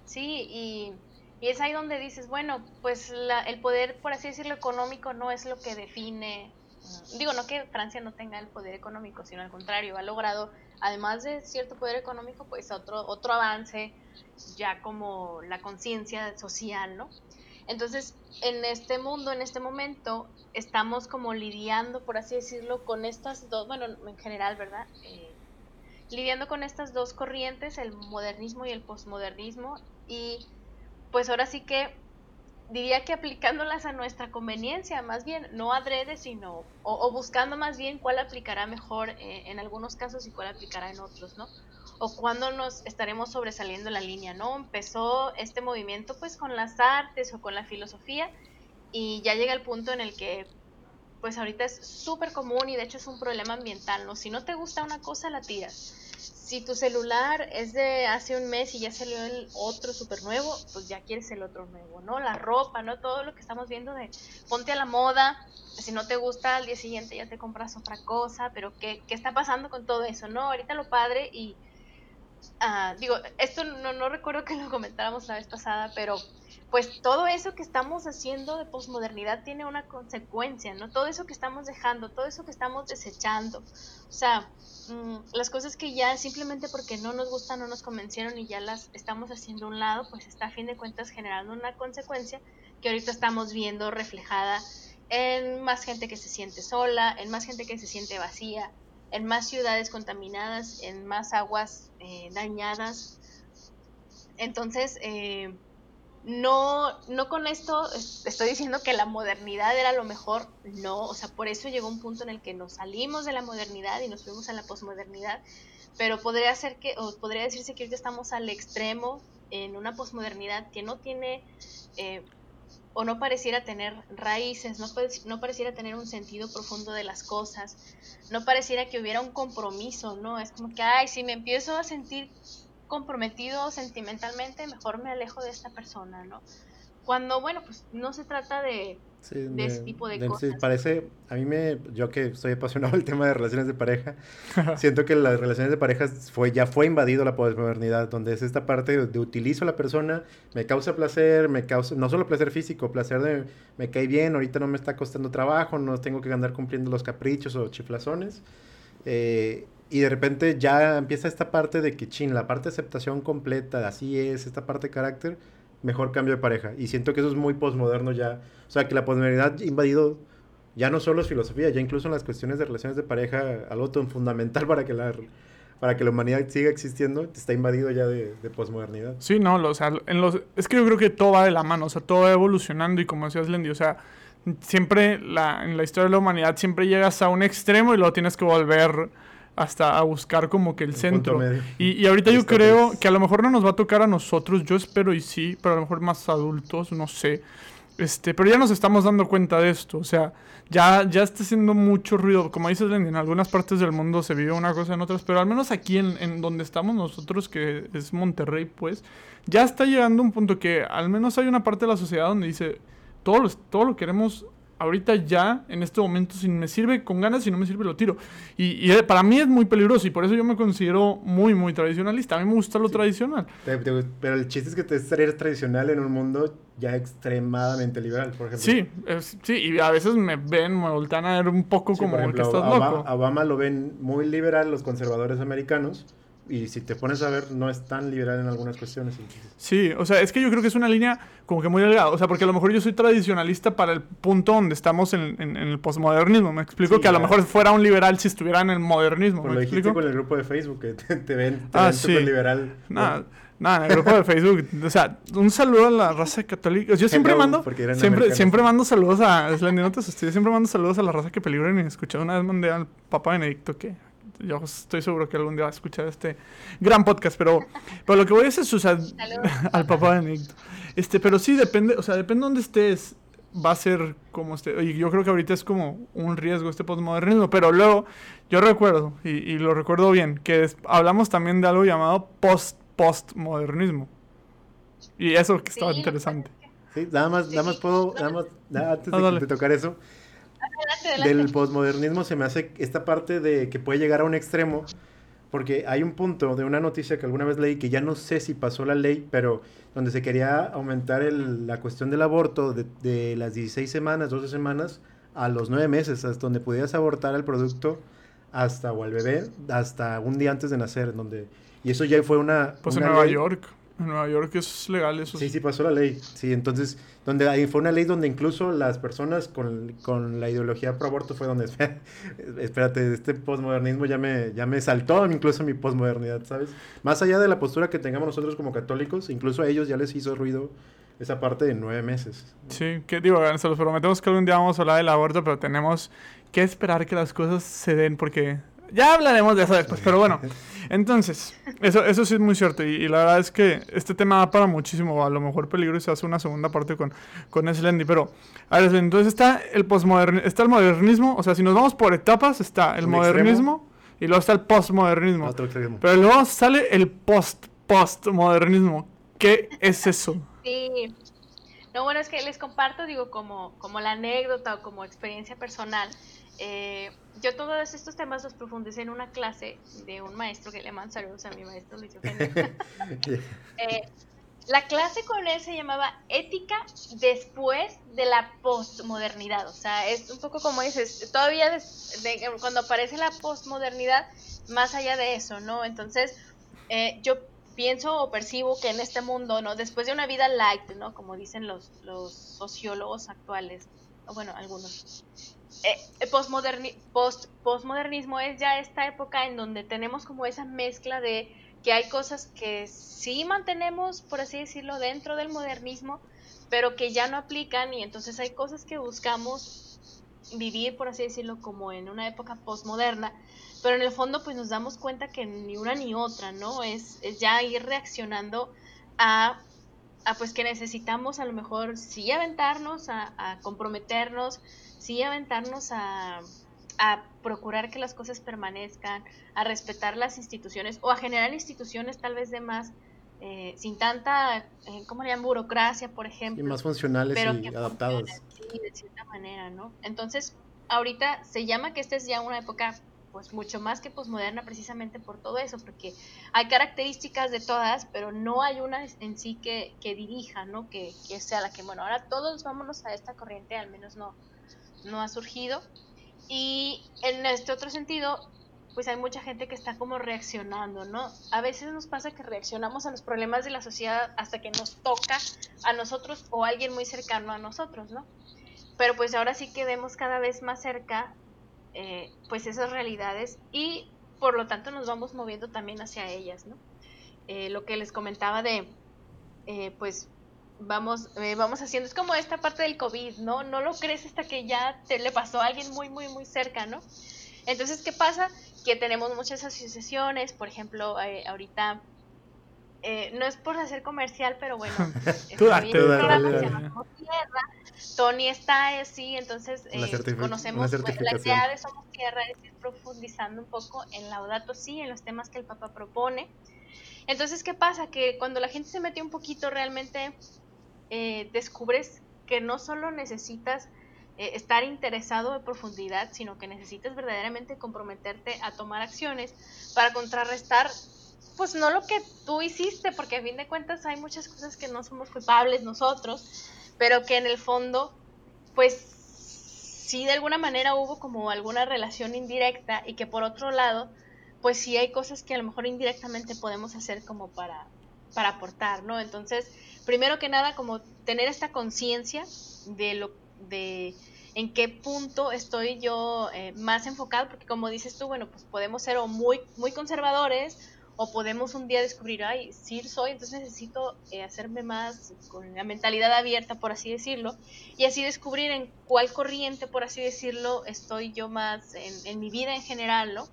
Speaker 3: Sí, y, y, es ahí donde dices, bueno, pues la, el poder, por así decirlo, económico no es lo que define. Digo, no que Francia no tenga el poder económico, sino al contrario, ha logrado, además de cierto poder económico, pues otro, otro avance ya como la conciencia social, ¿no? Entonces, en este mundo, en este momento, estamos como lidiando, por así decirlo, con estas dos, bueno, en general, ¿verdad? Eh, lidiando con estas dos corrientes, el modernismo y el posmodernismo, y pues ahora sí que diría que aplicándolas a nuestra conveniencia, más bien, no adrede, sino, o, buscando más bien cuál aplicará mejor eh, en algunos casos y cuál aplicará en otros, ¿no? o cuándo nos estaremos sobresaliendo la línea, ¿no? Empezó este movimiento pues con las artes o con la filosofía y ya llega el punto en el que pues ahorita es súper común y de hecho es un problema ambiental, ¿no? Si no te gusta una cosa, la tiras. Si tu celular es de hace un mes y ya salió el otro súper nuevo, pues ya quieres el otro nuevo, ¿no? La ropa, ¿no? Todo lo que estamos viendo de ponte a la moda, si no te gusta al día siguiente ya te compras otra cosa, pero ¿qué, qué está pasando con todo eso, no? Ahorita lo padre y Uh, digo, esto no, no, recuerdo que lo comentáramos la vez pasada, pero pues todo eso que estamos haciendo de posmodernidad tiene una consecuencia, ¿no? Todo eso que estamos dejando, todo eso que estamos desechando, o sea, mmm, las cosas que ya simplemente porque no nos gustan, no nos convencieron y ya las estamos haciendo a un lado, pues está a fin de cuentas generando una consecuencia que ahorita estamos viendo reflejada en más gente que se siente sola, en más gente que se siente vacía, en más ciudades contaminadas, en más aguas eh, dañadas. Entonces, eh, no, no con esto estoy diciendo que la modernidad era lo mejor, no, o sea, por eso llegó un punto en el que nos salimos de la modernidad y nos fuimos a la posmodernidad, pero podría ser que, o podría decirse que estamos al extremo en una posmodernidad que no tiene eh, o no pareciera tener raíces, no, no pareciera tener un sentido profundo de las cosas, no pareciera que hubiera un compromiso, ¿no? Es como que, ay, si me empiezo a sentir comprometido sentimentalmente, mejor me alejo de esta persona, ¿no? Cuando, bueno, pues no se trata de, de, ese tipo de, cosas.
Speaker 2: parece, a mí me, yo que estoy apasionado del tema de relaciones de pareja, siento que las relaciones de pareja fue, ya fue invadido la posmodernidad, donde es esta parte de, utilizo a la persona, me causa placer, me causa, no solo placer físico, placer de, me cae bien, ahorita no me está costando trabajo, no tengo que andar cumpliendo los caprichos o chiflazones. Eh, y de repente ya empieza esta parte de que, chin, la parte de aceptación completa, así es, esta parte de carácter, mejor cambio de pareja. Y siento que eso es muy posmoderno ya. O sea, que la posmodernidad ha invadido ya no solo es filosofía, ya incluso en las cuestiones de relaciones de pareja, algo tan fundamental para que la, para que la humanidad siga existiendo, está invadido ya de, de posmodernidad.
Speaker 1: Sí, no, o sea, en los, es que yo creo que todo va de la mano, o sea, todo va evolucionando y como decías, Lendy, o sea, siempre la, en la historia de la humanidad siempre llegas a un extremo y luego tienes que volver hasta a buscar como que el, centro. Y, y, ahorita yo creo que a lo mejor no nos va a tocar a nosotros, yo espero y sí, pero a lo mejor más adultos, no sé. Este, pero ya nos estamos dando cuenta de esto, o sea, ya, ya está haciendo mucho ruido. Como dices, en algunas partes del mundo se vive una cosa en otras, pero al menos aquí en, en donde estamos nosotros, que es Monterrey, pues, ya está llegando un punto que al menos hay una parte de la sociedad donde dice, todo lo, todo lo queremos ahorita ya, en este momento, si me sirve con ganas, si no me sirve, lo tiro. Y, y, para mí es muy peligroso y por eso yo me considero muy, muy tradicionalista. A mí me gusta lo tradicional.
Speaker 2: Pero el chiste es que te eres tradicional en un mundo ya extremadamente liberal, por ejemplo.
Speaker 1: Sí, sí, y a veces me ven, me voltean a ver un poco como que estás loco.
Speaker 2: Obama lo ven muy liberal los conservadores americanos y si te pones a ver, no es tan liberal en algunas cuestiones.
Speaker 1: Sí, o sea, es que yo creo que es una línea como que muy delgada. O sea, porque a lo mejor yo soy tradicionalista para el punto donde estamos en, en, el posmodernismo. Me explico que a lo mejor fuera un liberal si estuviera en el modernismo.
Speaker 2: Pero
Speaker 1: lo
Speaker 2: dijiste con el grupo de Facebook, que te, ven, te ah, sí. liberal.
Speaker 1: Nada. Nada, en el grupo de Facebook. O sea, un saludo a la raza católica. Yo siempre mando. Siempre, siempre mando saludos a. Es la yo siempre mando saludos a la raza que peligran y escuché una vez mandé al Papa Benedicto que yo estoy seguro que algún día va a escuchar este gran podcast, pero, pero lo que voy a decir es, o sea, al papá de Nick. Este, pero sí depende, o sea, depende de dónde estés, va a ser como este, y yo creo que ahorita es como un riesgo este postmodernismo, pero luego yo recuerdo, y, lo recuerdo bien, que hablamos también de algo llamado post postmodernismo. Y eso que estaba interesante.
Speaker 2: Sí, nada más, nada más puedo, nada más, antes de, de tocar eso, del posmodernismo se me hace esta parte de que puede llegar a un extremo, porque hay un punto de una noticia que alguna vez leí que ya no sé si pasó la ley, pero donde se quería aumentar el, la cuestión del aborto de, de, las 16 semanas, 12 semanas, a los 9 meses, hasta donde pudieras abortar al producto hasta o al bebé hasta un día antes de nacer, donde y eso ya fue una
Speaker 1: pues en Nueva York en Nueva York es legal eso.
Speaker 2: Sí, sí, pasó la ley. Sí, entonces, donde ahí fue una ley donde incluso las personas con, con la ideología pro aborto fue donde, espérate, este posmodernismo ya me, ya me saltó incluso mi posmodernidad, ¿sabes? Más allá de la postura que tengamos nosotros como católicos, incluso a ellos ya les hizo ruido esa parte de nueve meses.
Speaker 1: Sí, que digo, se los prometemos que algún día vamos a hablar del aborto, pero tenemos que esperar que las cosas se den porque ya hablaremos de eso después, pero bueno. Entonces, eso, eso sí es muy cierto. Y, la verdad es que este tema da para muchísimo. A lo mejor peligro y se hace una segunda parte con, con Slendy. Pero, a ver, entonces está el postmodernismo, está el modernismo. O sea, si nos vamos por etapas, está el modernismo y luego está el postmodernismo. Pero luego sale el post-postmodernismo. ¿Qué es eso?
Speaker 3: Sí. No, bueno, es que les comparto, digo, como, como la anécdota o como experiencia personal. Eh, yo todos estos temas los profundicé en una clase de un maestro que le mando saludos a mi maestro Luis eh, la clase con él se llamaba Ética después de la postmodernidad. O sea, es un poco como dices, todavía cuando aparece la postmodernidad, más allá de eso, ¿no? Entonces, eh, yo pienso o percibo que en este mundo, ¿no? Después de una vida light, ¿no? Como dicen los, los sociólogos actuales, o bueno, algunos, eh, post, postmodernismo es ya esta época en donde tenemos como esa mezcla de que hay cosas que sí mantenemos, por así decirlo, dentro del modernismo, pero que ya no aplican y entonces hay cosas que buscamos vivir, por así decirlo, como en una época postmoderna, pero en el fondo pues nos damos cuenta que ni una ni otra, ¿no? Es, es ya ir reaccionando a a pues que necesitamos a lo mejor sí aventarnos a, a comprometernos, sí aventarnos a, a procurar que las cosas permanezcan, a respetar las instituciones o a generar instituciones tal vez de más, eh, sin tanta, eh, ¿cómo le llaman? Burocracia, por ejemplo.
Speaker 2: Y más funcionales y adaptadas.
Speaker 3: Sí, de cierta manera, ¿no? Entonces, ahorita se llama que esta es ya una época pues mucho más que posmoderna precisamente por todo eso, porque hay características de todas, pero no hay una en sí que, que dirija, ¿no? Que, que, sea la que, bueno, ahora todos vámonos a esta corriente, al menos no, no ha surgido. Y en este otro sentido, pues hay mucha gente que está como reaccionando, ¿no? A veces nos pasa que reaccionamos a los problemas de la sociedad hasta que nos toca a nosotros o alguien muy cercano a nosotros, ¿no? Pero pues ahora sí que vemos cada vez más cerca eh, pues esas realidades y por lo tanto nos vamos moviendo también hacia ellas, ¿no? Eh, lo que les comentaba de, eh, pues vamos, vamos haciendo, es como esta parte del COVID, ¿no? No lo crees hasta que ya te le pasó a alguien muy, muy, muy cerca, ¿no? Entonces, ¿qué pasa? Que tenemos muchas asociaciones, por ejemplo, ahorita eh, no es por hacer comercial, pero bueno, Tony está así, entonces eh, conocemos la idea de Somos Tierra es ir profundizando un poco en Laudato sí, en los temas que el Papa propone. Entonces, ¿qué pasa? Que cuando la gente se mete un poquito, realmente eh, descubres que no solo necesitas estar interesado en profundidad, sino que necesitas verdaderamente comprometerte a tomar acciones para contrarrestar pues no lo que tú hiciste, porque a fin de cuentas hay muchas cosas que no somos culpables nosotros, pero que en el fondo, pues sí de alguna manera hubo como alguna relación indirecta y que por otro lado, pues sí hay cosas que a lo mejor indirectamente podemos hacer como para, para aportar, ¿no? Entonces, primero que nada, como tener esta conciencia de lo de en qué punto estoy yo eh, más enfocado, porque como dices tú, bueno, pues podemos ser o muy, muy conservadores o podemos un día descubrir, ay, sí soy, entonces necesito eh, hacerme más con la mentalidad abierta, por así decirlo, y así descubrir en cuál corriente, por así decirlo, estoy yo más en, en mi vida en general, ¿no?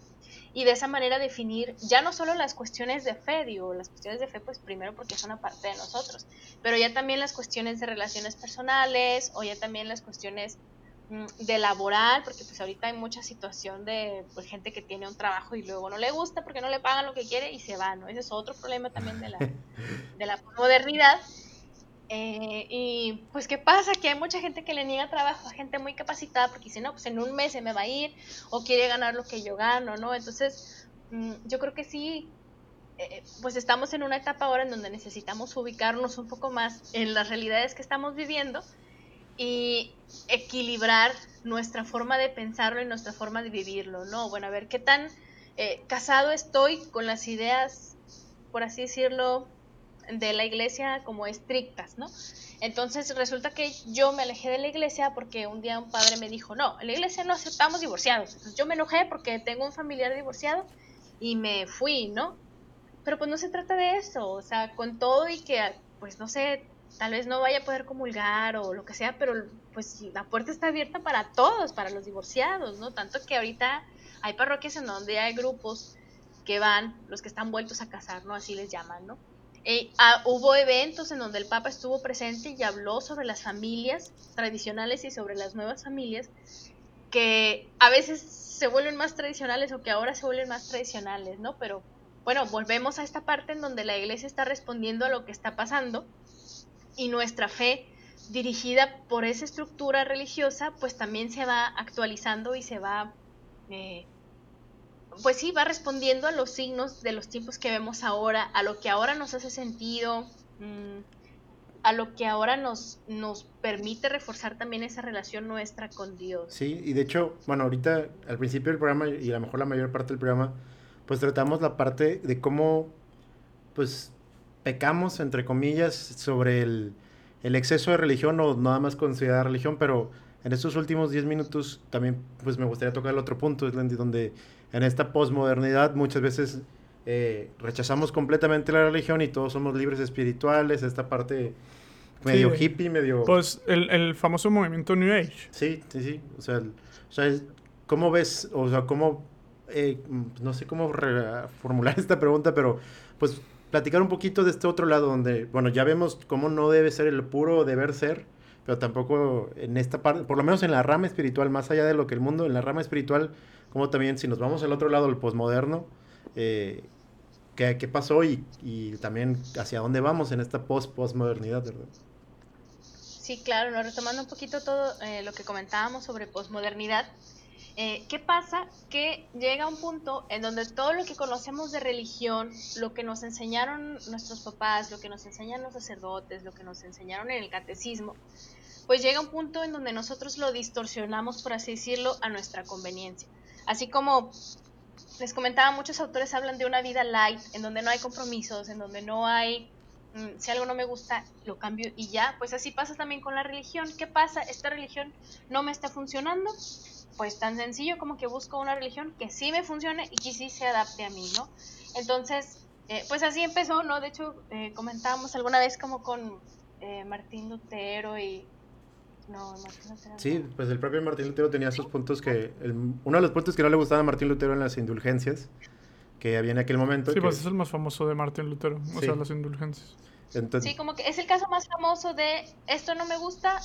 Speaker 3: Y de esa manera definir ya no solo las cuestiones de fe, digo, las cuestiones de fe, pues primero porque son aparte de nosotros, pero ya también las cuestiones de relaciones personales o ya también las cuestiones Mm, de laboral, porque pues ahorita hay mucha situación de pues, gente que tiene un trabajo y luego no le gusta porque no le pagan lo que quiere y se va, ¿no? Ese es otro problema también de la, de la modernidad. Eh, y pues qué pasa, que hay mucha gente que le niega trabajo a gente muy capacitada porque dice, no, pues en un mes se me va a ir o quiere ganar lo que yo gano, ¿no? Entonces, mm, yo creo que sí, eh, pues estamos en una etapa ahora en donde necesitamos ubicarnos un poco más en las realidades que estamos viviendo y equilibrar nuestra forma de pensarlo y nuestra forma de vivirlo, ¿no? Bueno, a ver, ¿qué tan eh, casado estoy con las ideas, por así decirlo, de la iglesia como estrictas, ¿no? Entonces resulta que yo me alejé de la iglesia porque un día un padre me dijo, no, en la iglesia no aceptamos divorciados. Entonces yo me enojé porque tengo un familiar divorciado y me fui, ¿no? Pero pues no se trata de eso, o sea, con todo y que, pues no sé, tal vez no vaya a poder comulgar o lo que sea, pero pues la puerta está abierta para todos, para los divorciados, ¿no? Tanto que ahorita hay parroquias en donde hay grupos que van, los que están vueltos a casar, ¿no? Así les llaman, ¿no? Eh, ah, hubo eventos en donde el Papa estuvo presente y habló sobre las familias tradicionales y sobre las nuevas familias que a veces se vuelven más tradicionales o que ahora se vuelven más tradicionales, ¿no? Pero bueno, volvemos a esta parte en donde la iglesia está respondiendo a lo que está pasando y nuestra fe dirigida por esa estructura religiosa, pues también se va actualizando y se va, eh, pues sí, va respondiendo a los signos de los tiempos que vemos ahora, a lo que ahora nos hace sentido, mm, a lo que ahora nos, nos permite reforzar también esa relación nuestra con Dios.
Speaker 2: Sí, y de hecho, bueno, ahorita al principio del programa y a lo mejor la mayor parte del programa, pues tratamos la parte de cómo, pues pecamos, entre comillas, sobre el, exceso de religión o nada más considerar religión, pero en estos últimos 10 minutos también pues me gustaría tocar el otro punto, donde en esta posmodernidad muchas veces eh, rechazamos completamente la religión y todos somos libres espirituales, esta parte medio hippie, medio...
Speaker 1: Pues el, famoso movimiento New Age.
Speaker 2: Sí, sí, sí, o sea, ¿cómo ves, o sea, cómo, eh, no sé cómo formular esta pregunta, pero pues platicar un poquito de este otro lado donde, bueno, ya vemos cómo no debe ser el puro deber ser, pero tampoco en esta parte, por lo menos en la rama espiritual, más allá de lo que el mundo, en la rama espiritual, como también si nos vamos al otro lado, el posmoderno, eh, ¿qué, pasó y, también hacia dónde vamos en esta post-postmodernidad, ¿verdad?
Speaker 3: Sí, claro, ¿no? retomando un poquito todo eh, lo que comentábamos sobre posmodernidad, eh, ¿qué pasa? Que llega un punto en donde todo lo que conocemos de religión, lo que nos enseñaron nuestros papás, lo que nos enseñan los sacerdotes, lo que nos enseñaron en el catecismo, pues llega un punto en donde nosotros lo distorsionamos, por así decirlo, a nuestra conveniencia. Así como les comentaba, muchos autores hablan de una vida light, en donde no hay compromisos, en donde no hay Mm, si algo no me gusta, lo cambio y ya. Pues así pasa también con la religión. ¿Qué pasa? Esta religión no me está funcionando. Pues tan sencillo como que busco una religión que sí me funcione y que sí se adapte a mí, ¿no? Entonces, eh, pues así empezó, ¿no? De hecho, eh, comentábamos alguna vez como con eh, Martín Lutero y... No, Martín Lutero.
Speaker 2: Sí, pues el propio Martín Lutero tenía sus puntos que... uno de los puntos que no le gustaba a Martín Lutero en las indulgencias que había en aquel momento.
Speaker 1: Sí, pues es el más famoso de Martín Lutero, o sea, las indulgencias.
Speaker 3: sí, como que es el caso más famoso de esto no me gusta,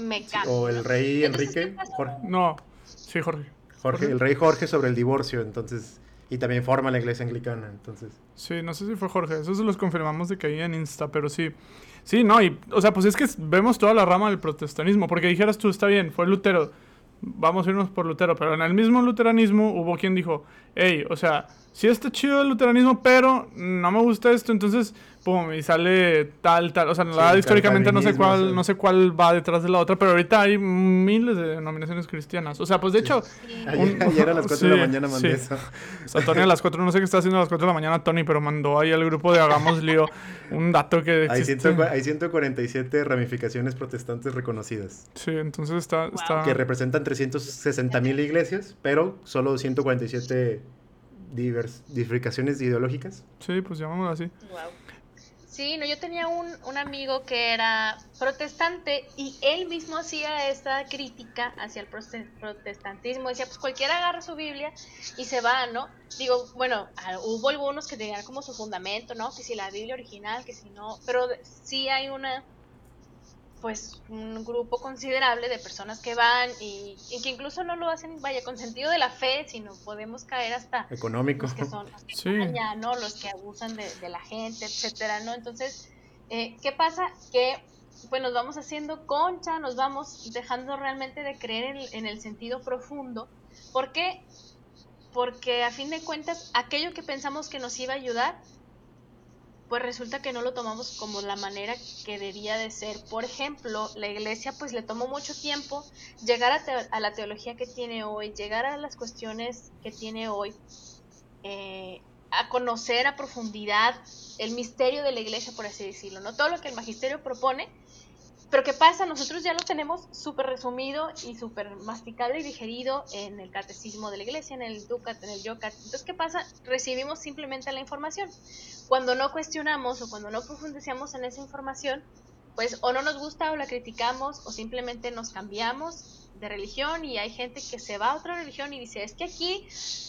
Speaker 3: me cambio.
Speaker 2: o el rey Enrique. Jorge.
Speaker 1: No, sí, Jorge.
Speaker 2: Jorge. El rey Jorge sobre el divorcio, entonces. Y también forma la iglesia anglicana, entonces.
Speaker 1: Sí, no sé si fue Jorge, eso se los confirmamos de que ahí en Insta, pero sí. Sí, no, y, o sea, pues es que vemos toda la rama del protestanismo, porque dijeras tú, está bien, fue Lutero, vamos a irnos por Lutero, pero en el mismo luteranismo hubo quien dijo, hey, o sea, sí está chido el luteranismo, pero no me gusta esto, entonces, pum, y sale tal, tal. O sea, la históricamente no sé cuál, no sé cuál va detrás de la otra, pero ahorita hay miles de denominaciones cristianas. O sea, pues de hecho.
Speaker 2: Ayer, a las 4 de la mañana mandé eso.
Speaker 1: O sea, Tony a las 4, no sé qué está haciendo a las 4 de la mañana Tony, pero mandó ahí al grupo de Hagamos Lío un dato que.
Speaker 2: Hay, hay 147 ramificaciones protestantes reconocidas.
Speaker 1: Sí, entonces está. está...
Speaker 2: Que representan 360 mil iglesias, pero solo 147 diversificaciones ideológicas.
Speaker 1: Sí, pues llamámoslo así.
Speaker 3: Sí, no, yo tenía un, un, amigo que era protestante y él mismo hacía esta crítica hacia el protestantismo. Decía, pues cualquiera agarra su Biblia y se va, ¿no? Digo, bueno, hubo algunos que tenían como su fundamento, ¿no? Que si la Biblia original, que si no, pero sí hay una pues un grupo considerable de personas que van y, que incluso no lo hacen, vaya, con sentido de la fe, sino podemos caer hasta
Speaker 2: económico,
Speaker 3: los que son los que, ¿no? los que abusan de, la gente, etcétera, ¿no? Entonces, eh, ¿qué pasa? Que pues nos vamos haciendo concha, nos vamos dejando realmente de creer en, en el sentido profundo. ¿Por qué? Porque a fin de cuentas, aquello que pensamos que nos iba a ayudar, pues resulta que no lo tomamos como la manera que debía de ser. Por ejemplo, la iglesia pues le tomó mucho tiempo llegar a, la teología que tiene hoy, llegar a las cuestiones que tiene hoy, eh, a conocer a profundidad el misterio de la iglesia, por así decirlo, ¿no? Todo lo que el magisterio propone pero ¿qué pasa? Nosotros ya lo tenemos súper resumido y súper masticable y digerido en el catecismo de la iglesia, en el Ducat, en el Yocat. Entonces, ¿qué pasa? Recibimos simplemente la información. Cuando no cuestionamos o cuando no profundizamos en esa información, pues o no nos gusta o la criticamos o simplemente nos cambiamos de religión y hay gente que se va a otra religión y dice, es que aquí,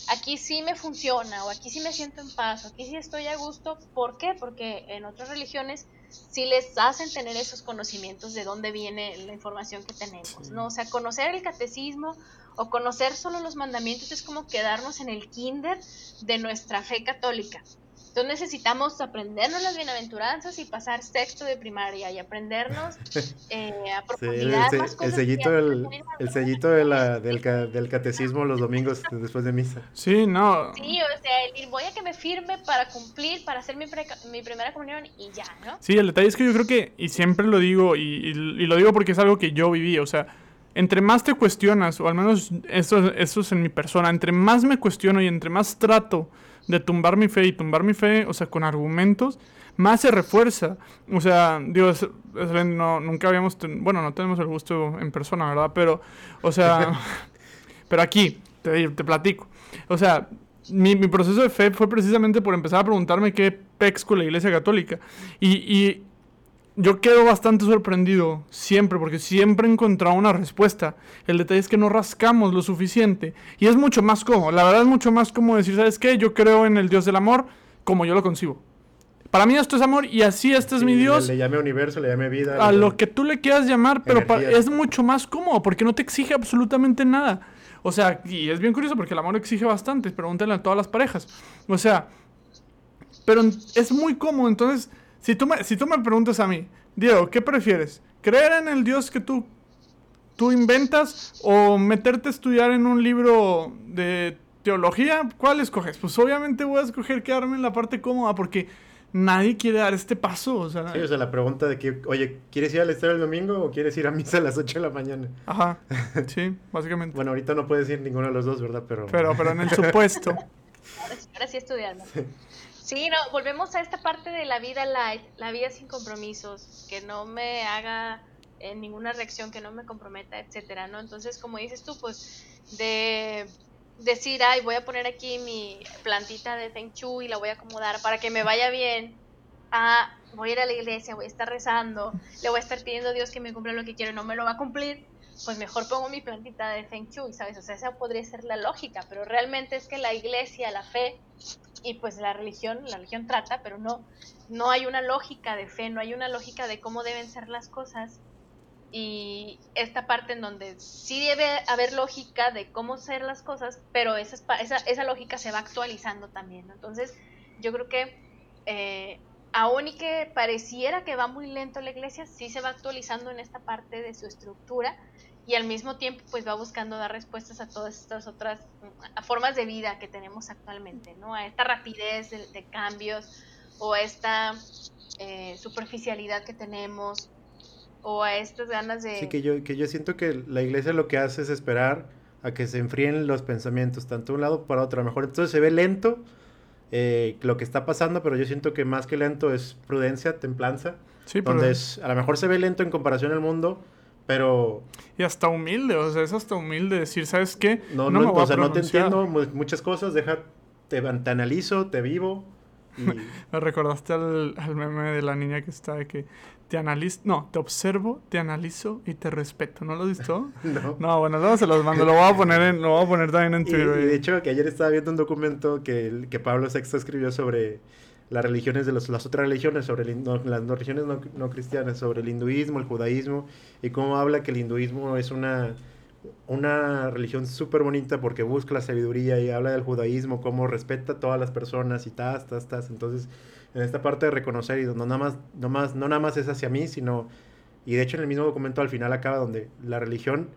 Speaker 3: aquí sí me funciona o aquí sí me siento en paz o aquí sí estoy a gusto. ¿Por qué? Porque en otras religiones si les hacen tener esos conocimientos de dónde viene la información que tenemos, ¿no? O sea, conocer el catecismo o conocer solo los mandamientos es como quedarnos en el kinder de nuestra fe católica. Entonces necesitamos aprendernos las bienaventuranzas y pasar sexto de primaria y aprendernos eh, a profundidad
Speaker 2: el, el, sellito, del, el sellito de la, del, del, catecismo los domingos después de misa.
Speaker 1: Sí, no.
Speaker 3: Sí, o sea, voy a que me firme para cumplir, para hacer mi, mi primera comunión y ya, ¿no?
Speaker 1: Sí, el detalle es que yo creo que, y siempre lo digo, y, y, lo digo porque es algo que yo viví, o sea, entre más te cuestionas, o al menos esto, esto es en mi persona, entre más me cuestiono y entre más trato de tumbar mi fe y tumbar mi fe, o sea, con argumentos, más se refuerza. O sea, digo, no, nunca habíamos, bueno, no tenemos el gusto en persona, ¿verdad? Pero, o sea, pero aquí, te, te platico. O sea, mi, mi, proceso de fe fue precisamente por empezar a preguntarme qué pex con la iglesia católica. Y, y yo quedo bastante sorprendido siempre, porque siempre he encontrado una respuesta. El detalle es que no rascamos lo suficiente. Y es mucho más cómodo. La verdad es mucho más cómodo decir, ¿sabes qué? Yo creo en el Dios del amor como yo lo concibo. para mí esto es amor y así este es mi Dios.
Speaker 2: Le, le llame universo, le llame vida.
Speaker 1: A lo que tú le quieras llamar, pero es mucho más cómodo porque no te exige absolutamente nada. O sea, y es bien curioso porque el amor exige bastante. Pregúntale a todas las parejas. O sea, pero es muy cómodo. Entonces, si tú me, si tú me preguntas a mí, Diego, ¿qué prefieres? ¿Creer en el Dios que tú, tú inventas o meterte a estudiar en un libro de teología? ¿Cuál escoges? Pues obviamente voy a escoger quedarme en la parte cómoda porque nadie quiere dar este paso. O sea,
Speaker 2: Sí, o sea, la pregunta de que, oye, ¿quieres ir al estadio el domingo o quieres ir a misa a las 8 de la mañana?
Speaker 1: Ajá, sí, básicamente.
Speaker 2: Bueno, ahorita no puedes ir ninguno de los dos, ¿verdad? Pero,
Speaker 1: Pero, pero en el supuesto.
Speaker 3: Ahora sí, ahora sí estudiando. Sí, no, volvemos a esta parte de la vida light, la vida sin compromisos, que no me haga eh, ninguna reacción, que no me comprometa, etcétera, ¿no? Entonces, como dices tú, pues, de decir, ay, voy a poner aquí mi plantita de Feng Shui y la voy a acomodar para que me vaya bien. Ah, voy a ir a la iglesia, voy a estar rezando, le voy a estar pidiendo a Dios que me cumpla lo que quiero y no me lo va a cumplir. Pues mejor pongo mi plantita de Feng Shui, ¿sabes? O sea, esa podría ser la lógica, pero realmente es que la iglesia, la fe, y pues la religión, la religión trata, pero no, no hay una lógica de fe, no hay una lógica de cómo deben ser las cosas. Y esta parte en donde sí debe haber lógica de cómo ser las cosas, pero esa, esa, esa lógica se va actualizando también. Entonces, yo creo que eh, aún y que pareciera que va muy lento la iglesia, sí se va actualizando en esta parte de su estructura y al mismo tiempo pues va buscando dar respuestas a todas estas otras formas de vida que tenemos actualmente, ¿no? A esta rapidez de, de cambios o a esta eh, superficialidad que tenemos o a estas ganas de...
Speaker 2: Sí, que yo, que yo siento que la iglesia lo que hace es esperar a que se enfríen los pensamientos, tanto de un lado para otro. A lo mejor entonces se ve lento eh, lo que está pasando, pero yo siento que más que lento es prudencia, templanza.
Speaker 1: Sí, pero.
Speaker 2: donde es, a lo mejor se ve lento en comparación al mundo, pero
Speaker 1: Y hasta humilde, o sea, es hasta humilde decir, ¿sabes qué?
Speaker 2: no,
Speaker 1: me
Speaker 2: no,
Speaker 1: voy
Speaker 2: o
Speaker 1: a
Speaker 2: sea, no te entiendo mu- muchas cosas, deja, te, te analizo, te vivo. Y,
Speaker 1: Me recordaste al, al meme de la niña que está de que te analizo, no, te observo, te analizo y te respeto. ¿No lo has visto?
Speaker 2: no.
Speaker 1: No, bueno, luego se los mando. Lo voy a poner, en, lo voy a poner también en
Speaker 2: Y,
Speaker 1: Twitter.
Speaker 2: y de hecho, que ayer estaba viendo un documento que, el- que Pablo VI escribió sobre las religiones de los- las otras religiones, sobre el no, las no- religiones no, no cristianas, sobre el hinduismo, el judaísmo, y cómo habla que el hinduismo es una, una religión súper bonita porque busca la sabiduría y habla del judaísmo, cómo respeta a todas las personas y tas, tas, tas. Entonces, en esta parte de reconocer y no nada más, no más, no nada más es hacia mí, sino, y de hecho en el mismo documento al final acaba donde la religión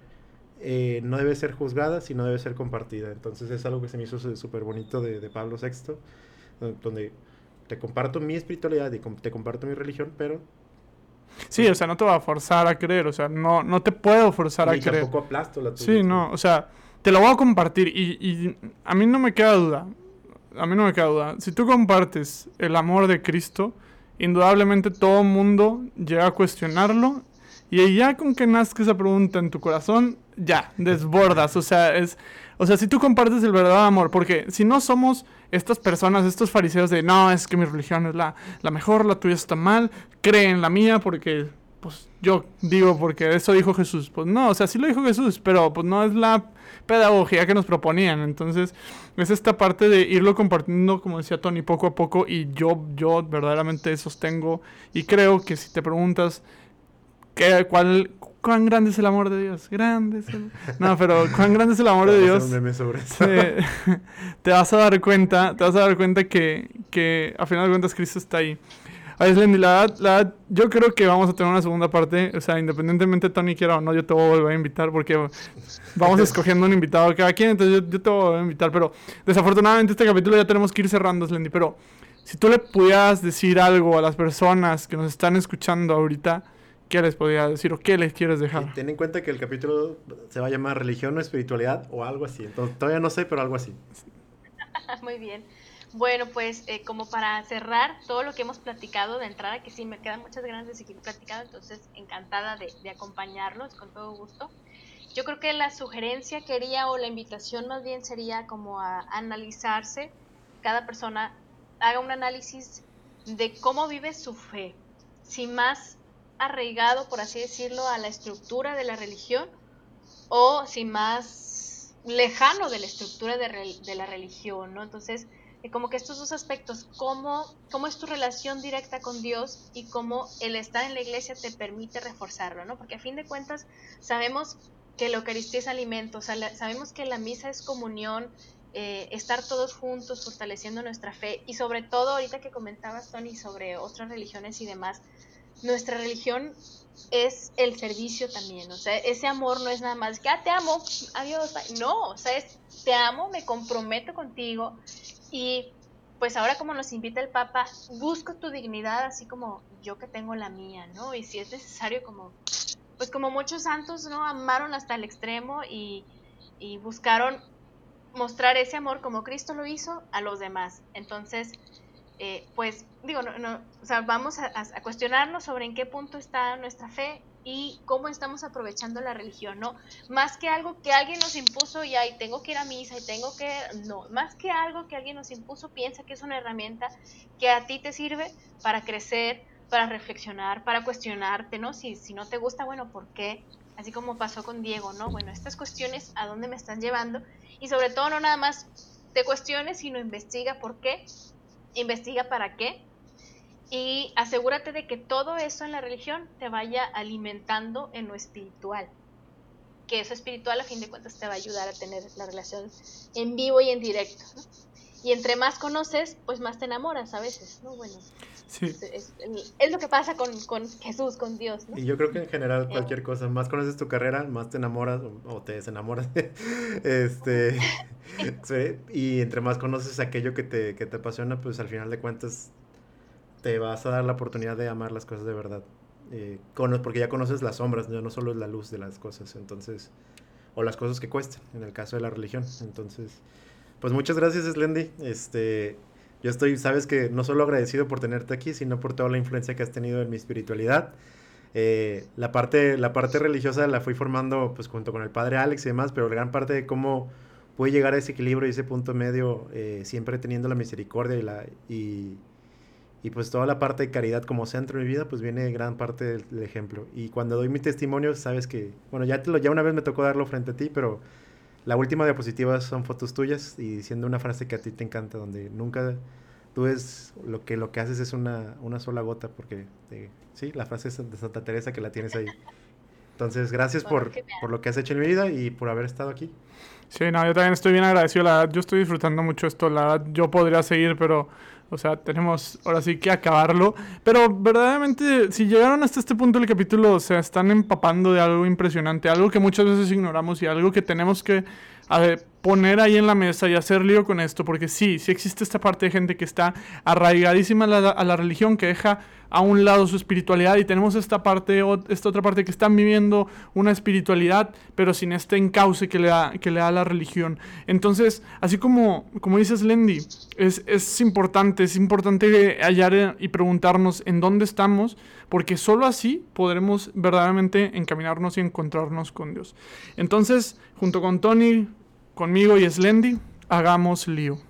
Speaker 2: eh, no debe ser juzgada, sino debe ser compartida. Entonces es algo que se me hizo súper bonito de, de Pablo VI, do- donde te comparto mi espiritualidad y te comparto mi religión, pero
Speaker 1: Sí, o sea, no te va a forzar a creer. O sea, no, no te puedo forzar a creer.
Speaker 2: aplasto la tuya.
Speaker 1: Sí, no, o sea, te lo voy a compartir y, y a mí no me queda duda, a mí no me queda duda. Si tú compartes el amor de Cristo, indudablemente todo mundo llega a cuestionarlo y ya con que nazca esa pregunta en tu corazón, ya, desbordas, o sea, es... O sea, si tú compartes el verdadero amor, porque si no somos estas personas, estos fariseos de, no, es que mi religión es la, la mejor, la tuya está mal, cree en la mía porque, pues yo digo, porque eso dijo Jesús. Pues no, o sea, sí lo dijo Jesús, pero pues no es la pedagogía que nos proponían. Entonces, es esta parte de irlo compartiendo, como decía Tony, poco a poco, y yo, yo verdaderamente sostengo y creo que si te preguntas ¿qué, cuál, cuán grande es el amor de Dios, grande es el... No, pero cuán grande es el amor de Dios te, te vas a dar cuenta, te vas a dar cuenta que, que a final de cuentas Cristo está ahí. Aislendi, la verdad, la yo creo que vamos a tener una segunda parte, o sea, independientemente Tony quiera o no, yo te voy a volver a invitar porque vamos escogiendo un invitado cada quien, entonces yo, yo te voy a volver a invitar, pero desafortunadamente este capítulo ya tenemos que ir cerrando, Aislendi, pero si tú le pudieras decir algo a las personas que nos están escuchando ahorita, ¿qué les podría decir o qué les quieres
Speaker 2: Y
Speaker 1: dejar?
Speaker 2: ten en cuenta que el capítulo se va a llamar religión o espiritualidad o algo así. Entonces, todavía no sé, pero algo así.
Speaker 3: Muy bien. Bueno, pues eh, como para cerrar todo lo que hemos platicado de entrada, que sí me quedan muchas ganas de seguir platicando, entonces encantada de, de acompañarlos con todo gusto. Yo creo que la sugerencia quería o la invitación más bien sería como a analizarse, cada persona haga un análisis de cómo vive su fe, si más arraigado, por así decirlo, a la estructura de la religión o si más lejano de la estructura de, de la religión, ¿no? Entonces, como que estos dos aspectos, cómo, cómo es tu relación directa con Dios y cómo el estar en la iglesia te permite reforzarlo, ¿no? Porque a fin de cuentas sabemos que la Eucaristía es alimento, sabemos que la misa es comunión, eh, estar todos juntos fortaleciendo nuestra fe y sobre todo ahorita que comentabas Tony sobre otras religiones y demás, nuestra religión es el servicio también, o sea, ese amor no es nada más que, ah, te amo, adiós, no, o sea, es, te amo, me comprometo contigo y pues ahora como nos invita el Papa, busco tu dignidad así como yo que tengo la mía, ¿no? Y si es necesario como, pues como muchos santos, ¿no? Amaron hasta el extremo y, y buscaron mostrar ese amor como Cristo lo hizo a los demás. Entonces, eh, pues digo, no, no, vamos a, cuestionarnos sobre en qué punto está nuestra fe y cómo estamos aprovechando la religión, ¿no? Más que algo que alguien nos impuso y ahí tengo que ir a misa y tengo que, no, más que algo que alguien nos impuso, piensa que es una herramienta que a ti te sirve para crecer, para reflexionar, para cuestionarte, ¿no? Si, si no te gusta, bueno, ¿por qué? Así como pasó con Diego, ¿no? Bueno, estas cuestiones, ¿a dónde me están llevando? Y sobre todo, no nada más te cuestiones, sino investiga por qué investiga para qué y asegúrate de que todo eso en la religión te vaya alimentando en lo espiritual. Que eso espiritual a fin de cuentas te va a ayudar a tener la relación en vivo y en directo. Y entre más conoces, pues más te enamoras a veces, ¿no? Bueno, es, lo que pasa con, Jesús, con Dios,
Speaker 2: Y yo creo que en general eh. cualquier cosa, más conoces tu carrera, más te enamoras o, te desenamoras. este, y entre más conoces aquello que te, que te apasiona, pues al final de cuentas te vas a dar la oportunidad de amar las cosas de verdad. Eh, porque ya conoces las sombras, no solo es la luz de las cosas, entonces, o las cosas que cuestan, en el caso de la religión. Entonces, pues muchas gracias, Slendy. Este, yo estoy, sabes que no solo agradecido por tenerte aquí, sino por toda la influencia que has tenido en mi espiritualidad. Eh, la, parte, la parte religiosa la fui formando pues junto con el padre Alex y demás, pero gran parte de cómo pude llegar a ese equilibrio y ese punto medio, eh, siempre teniendo la misericordia y, la, y, y, pues toda la parte de caridad como centro de mi vida, pues viene gran parte del, ejemplo. Y cuando doy mi testimonio, sabes que, bueno, ya, te lo, ya una vez me tocó darlo frente a ti, pero la última diapositiva son fotos tuyas y diciendo una frase que a ti te encanta, donde nunca tú es lo que lo que haces es una, una sola gota, porque eh, sí, la frase es de Santa Teresa que la tienes ahí. Entonces, gracias por, por lo que has hecho en mi vida y por haber estado aquí.
Speaker 1: Sí, no, yo también estoy bien agradecido, la verdad, yo estoy disfrutando mucho esto, la verdad, yo podría seguir, pero, o sea, tenemos ahora sí que acabarlo, pero verdaderamente, si llegaron hasta este punto del capítulo, o sea, están empapando de algo impresionante, algo que muchas veces ignoramos y algo que tenemos que a ver, poner ahí en la mesa y hacer lío con esto, porque sí, sí existe esta parte de gente que está arraigadísima a la, religión, que deja a un lado su espiritualidad y tenemos esta parte, esta otra parte que están viviendo una espiritualidad, pero sin este encauce que le da, que le da la religión. Entonces, así como, como dices Lendy, es, es importante, es importante hallar y preguntarnos en dónde estamos, porque solo así podremos verdaderamente encaminarnos y encontrarnos con Dios. Entonces, junto con Tony, conmigo y Slendy, hagamos lío.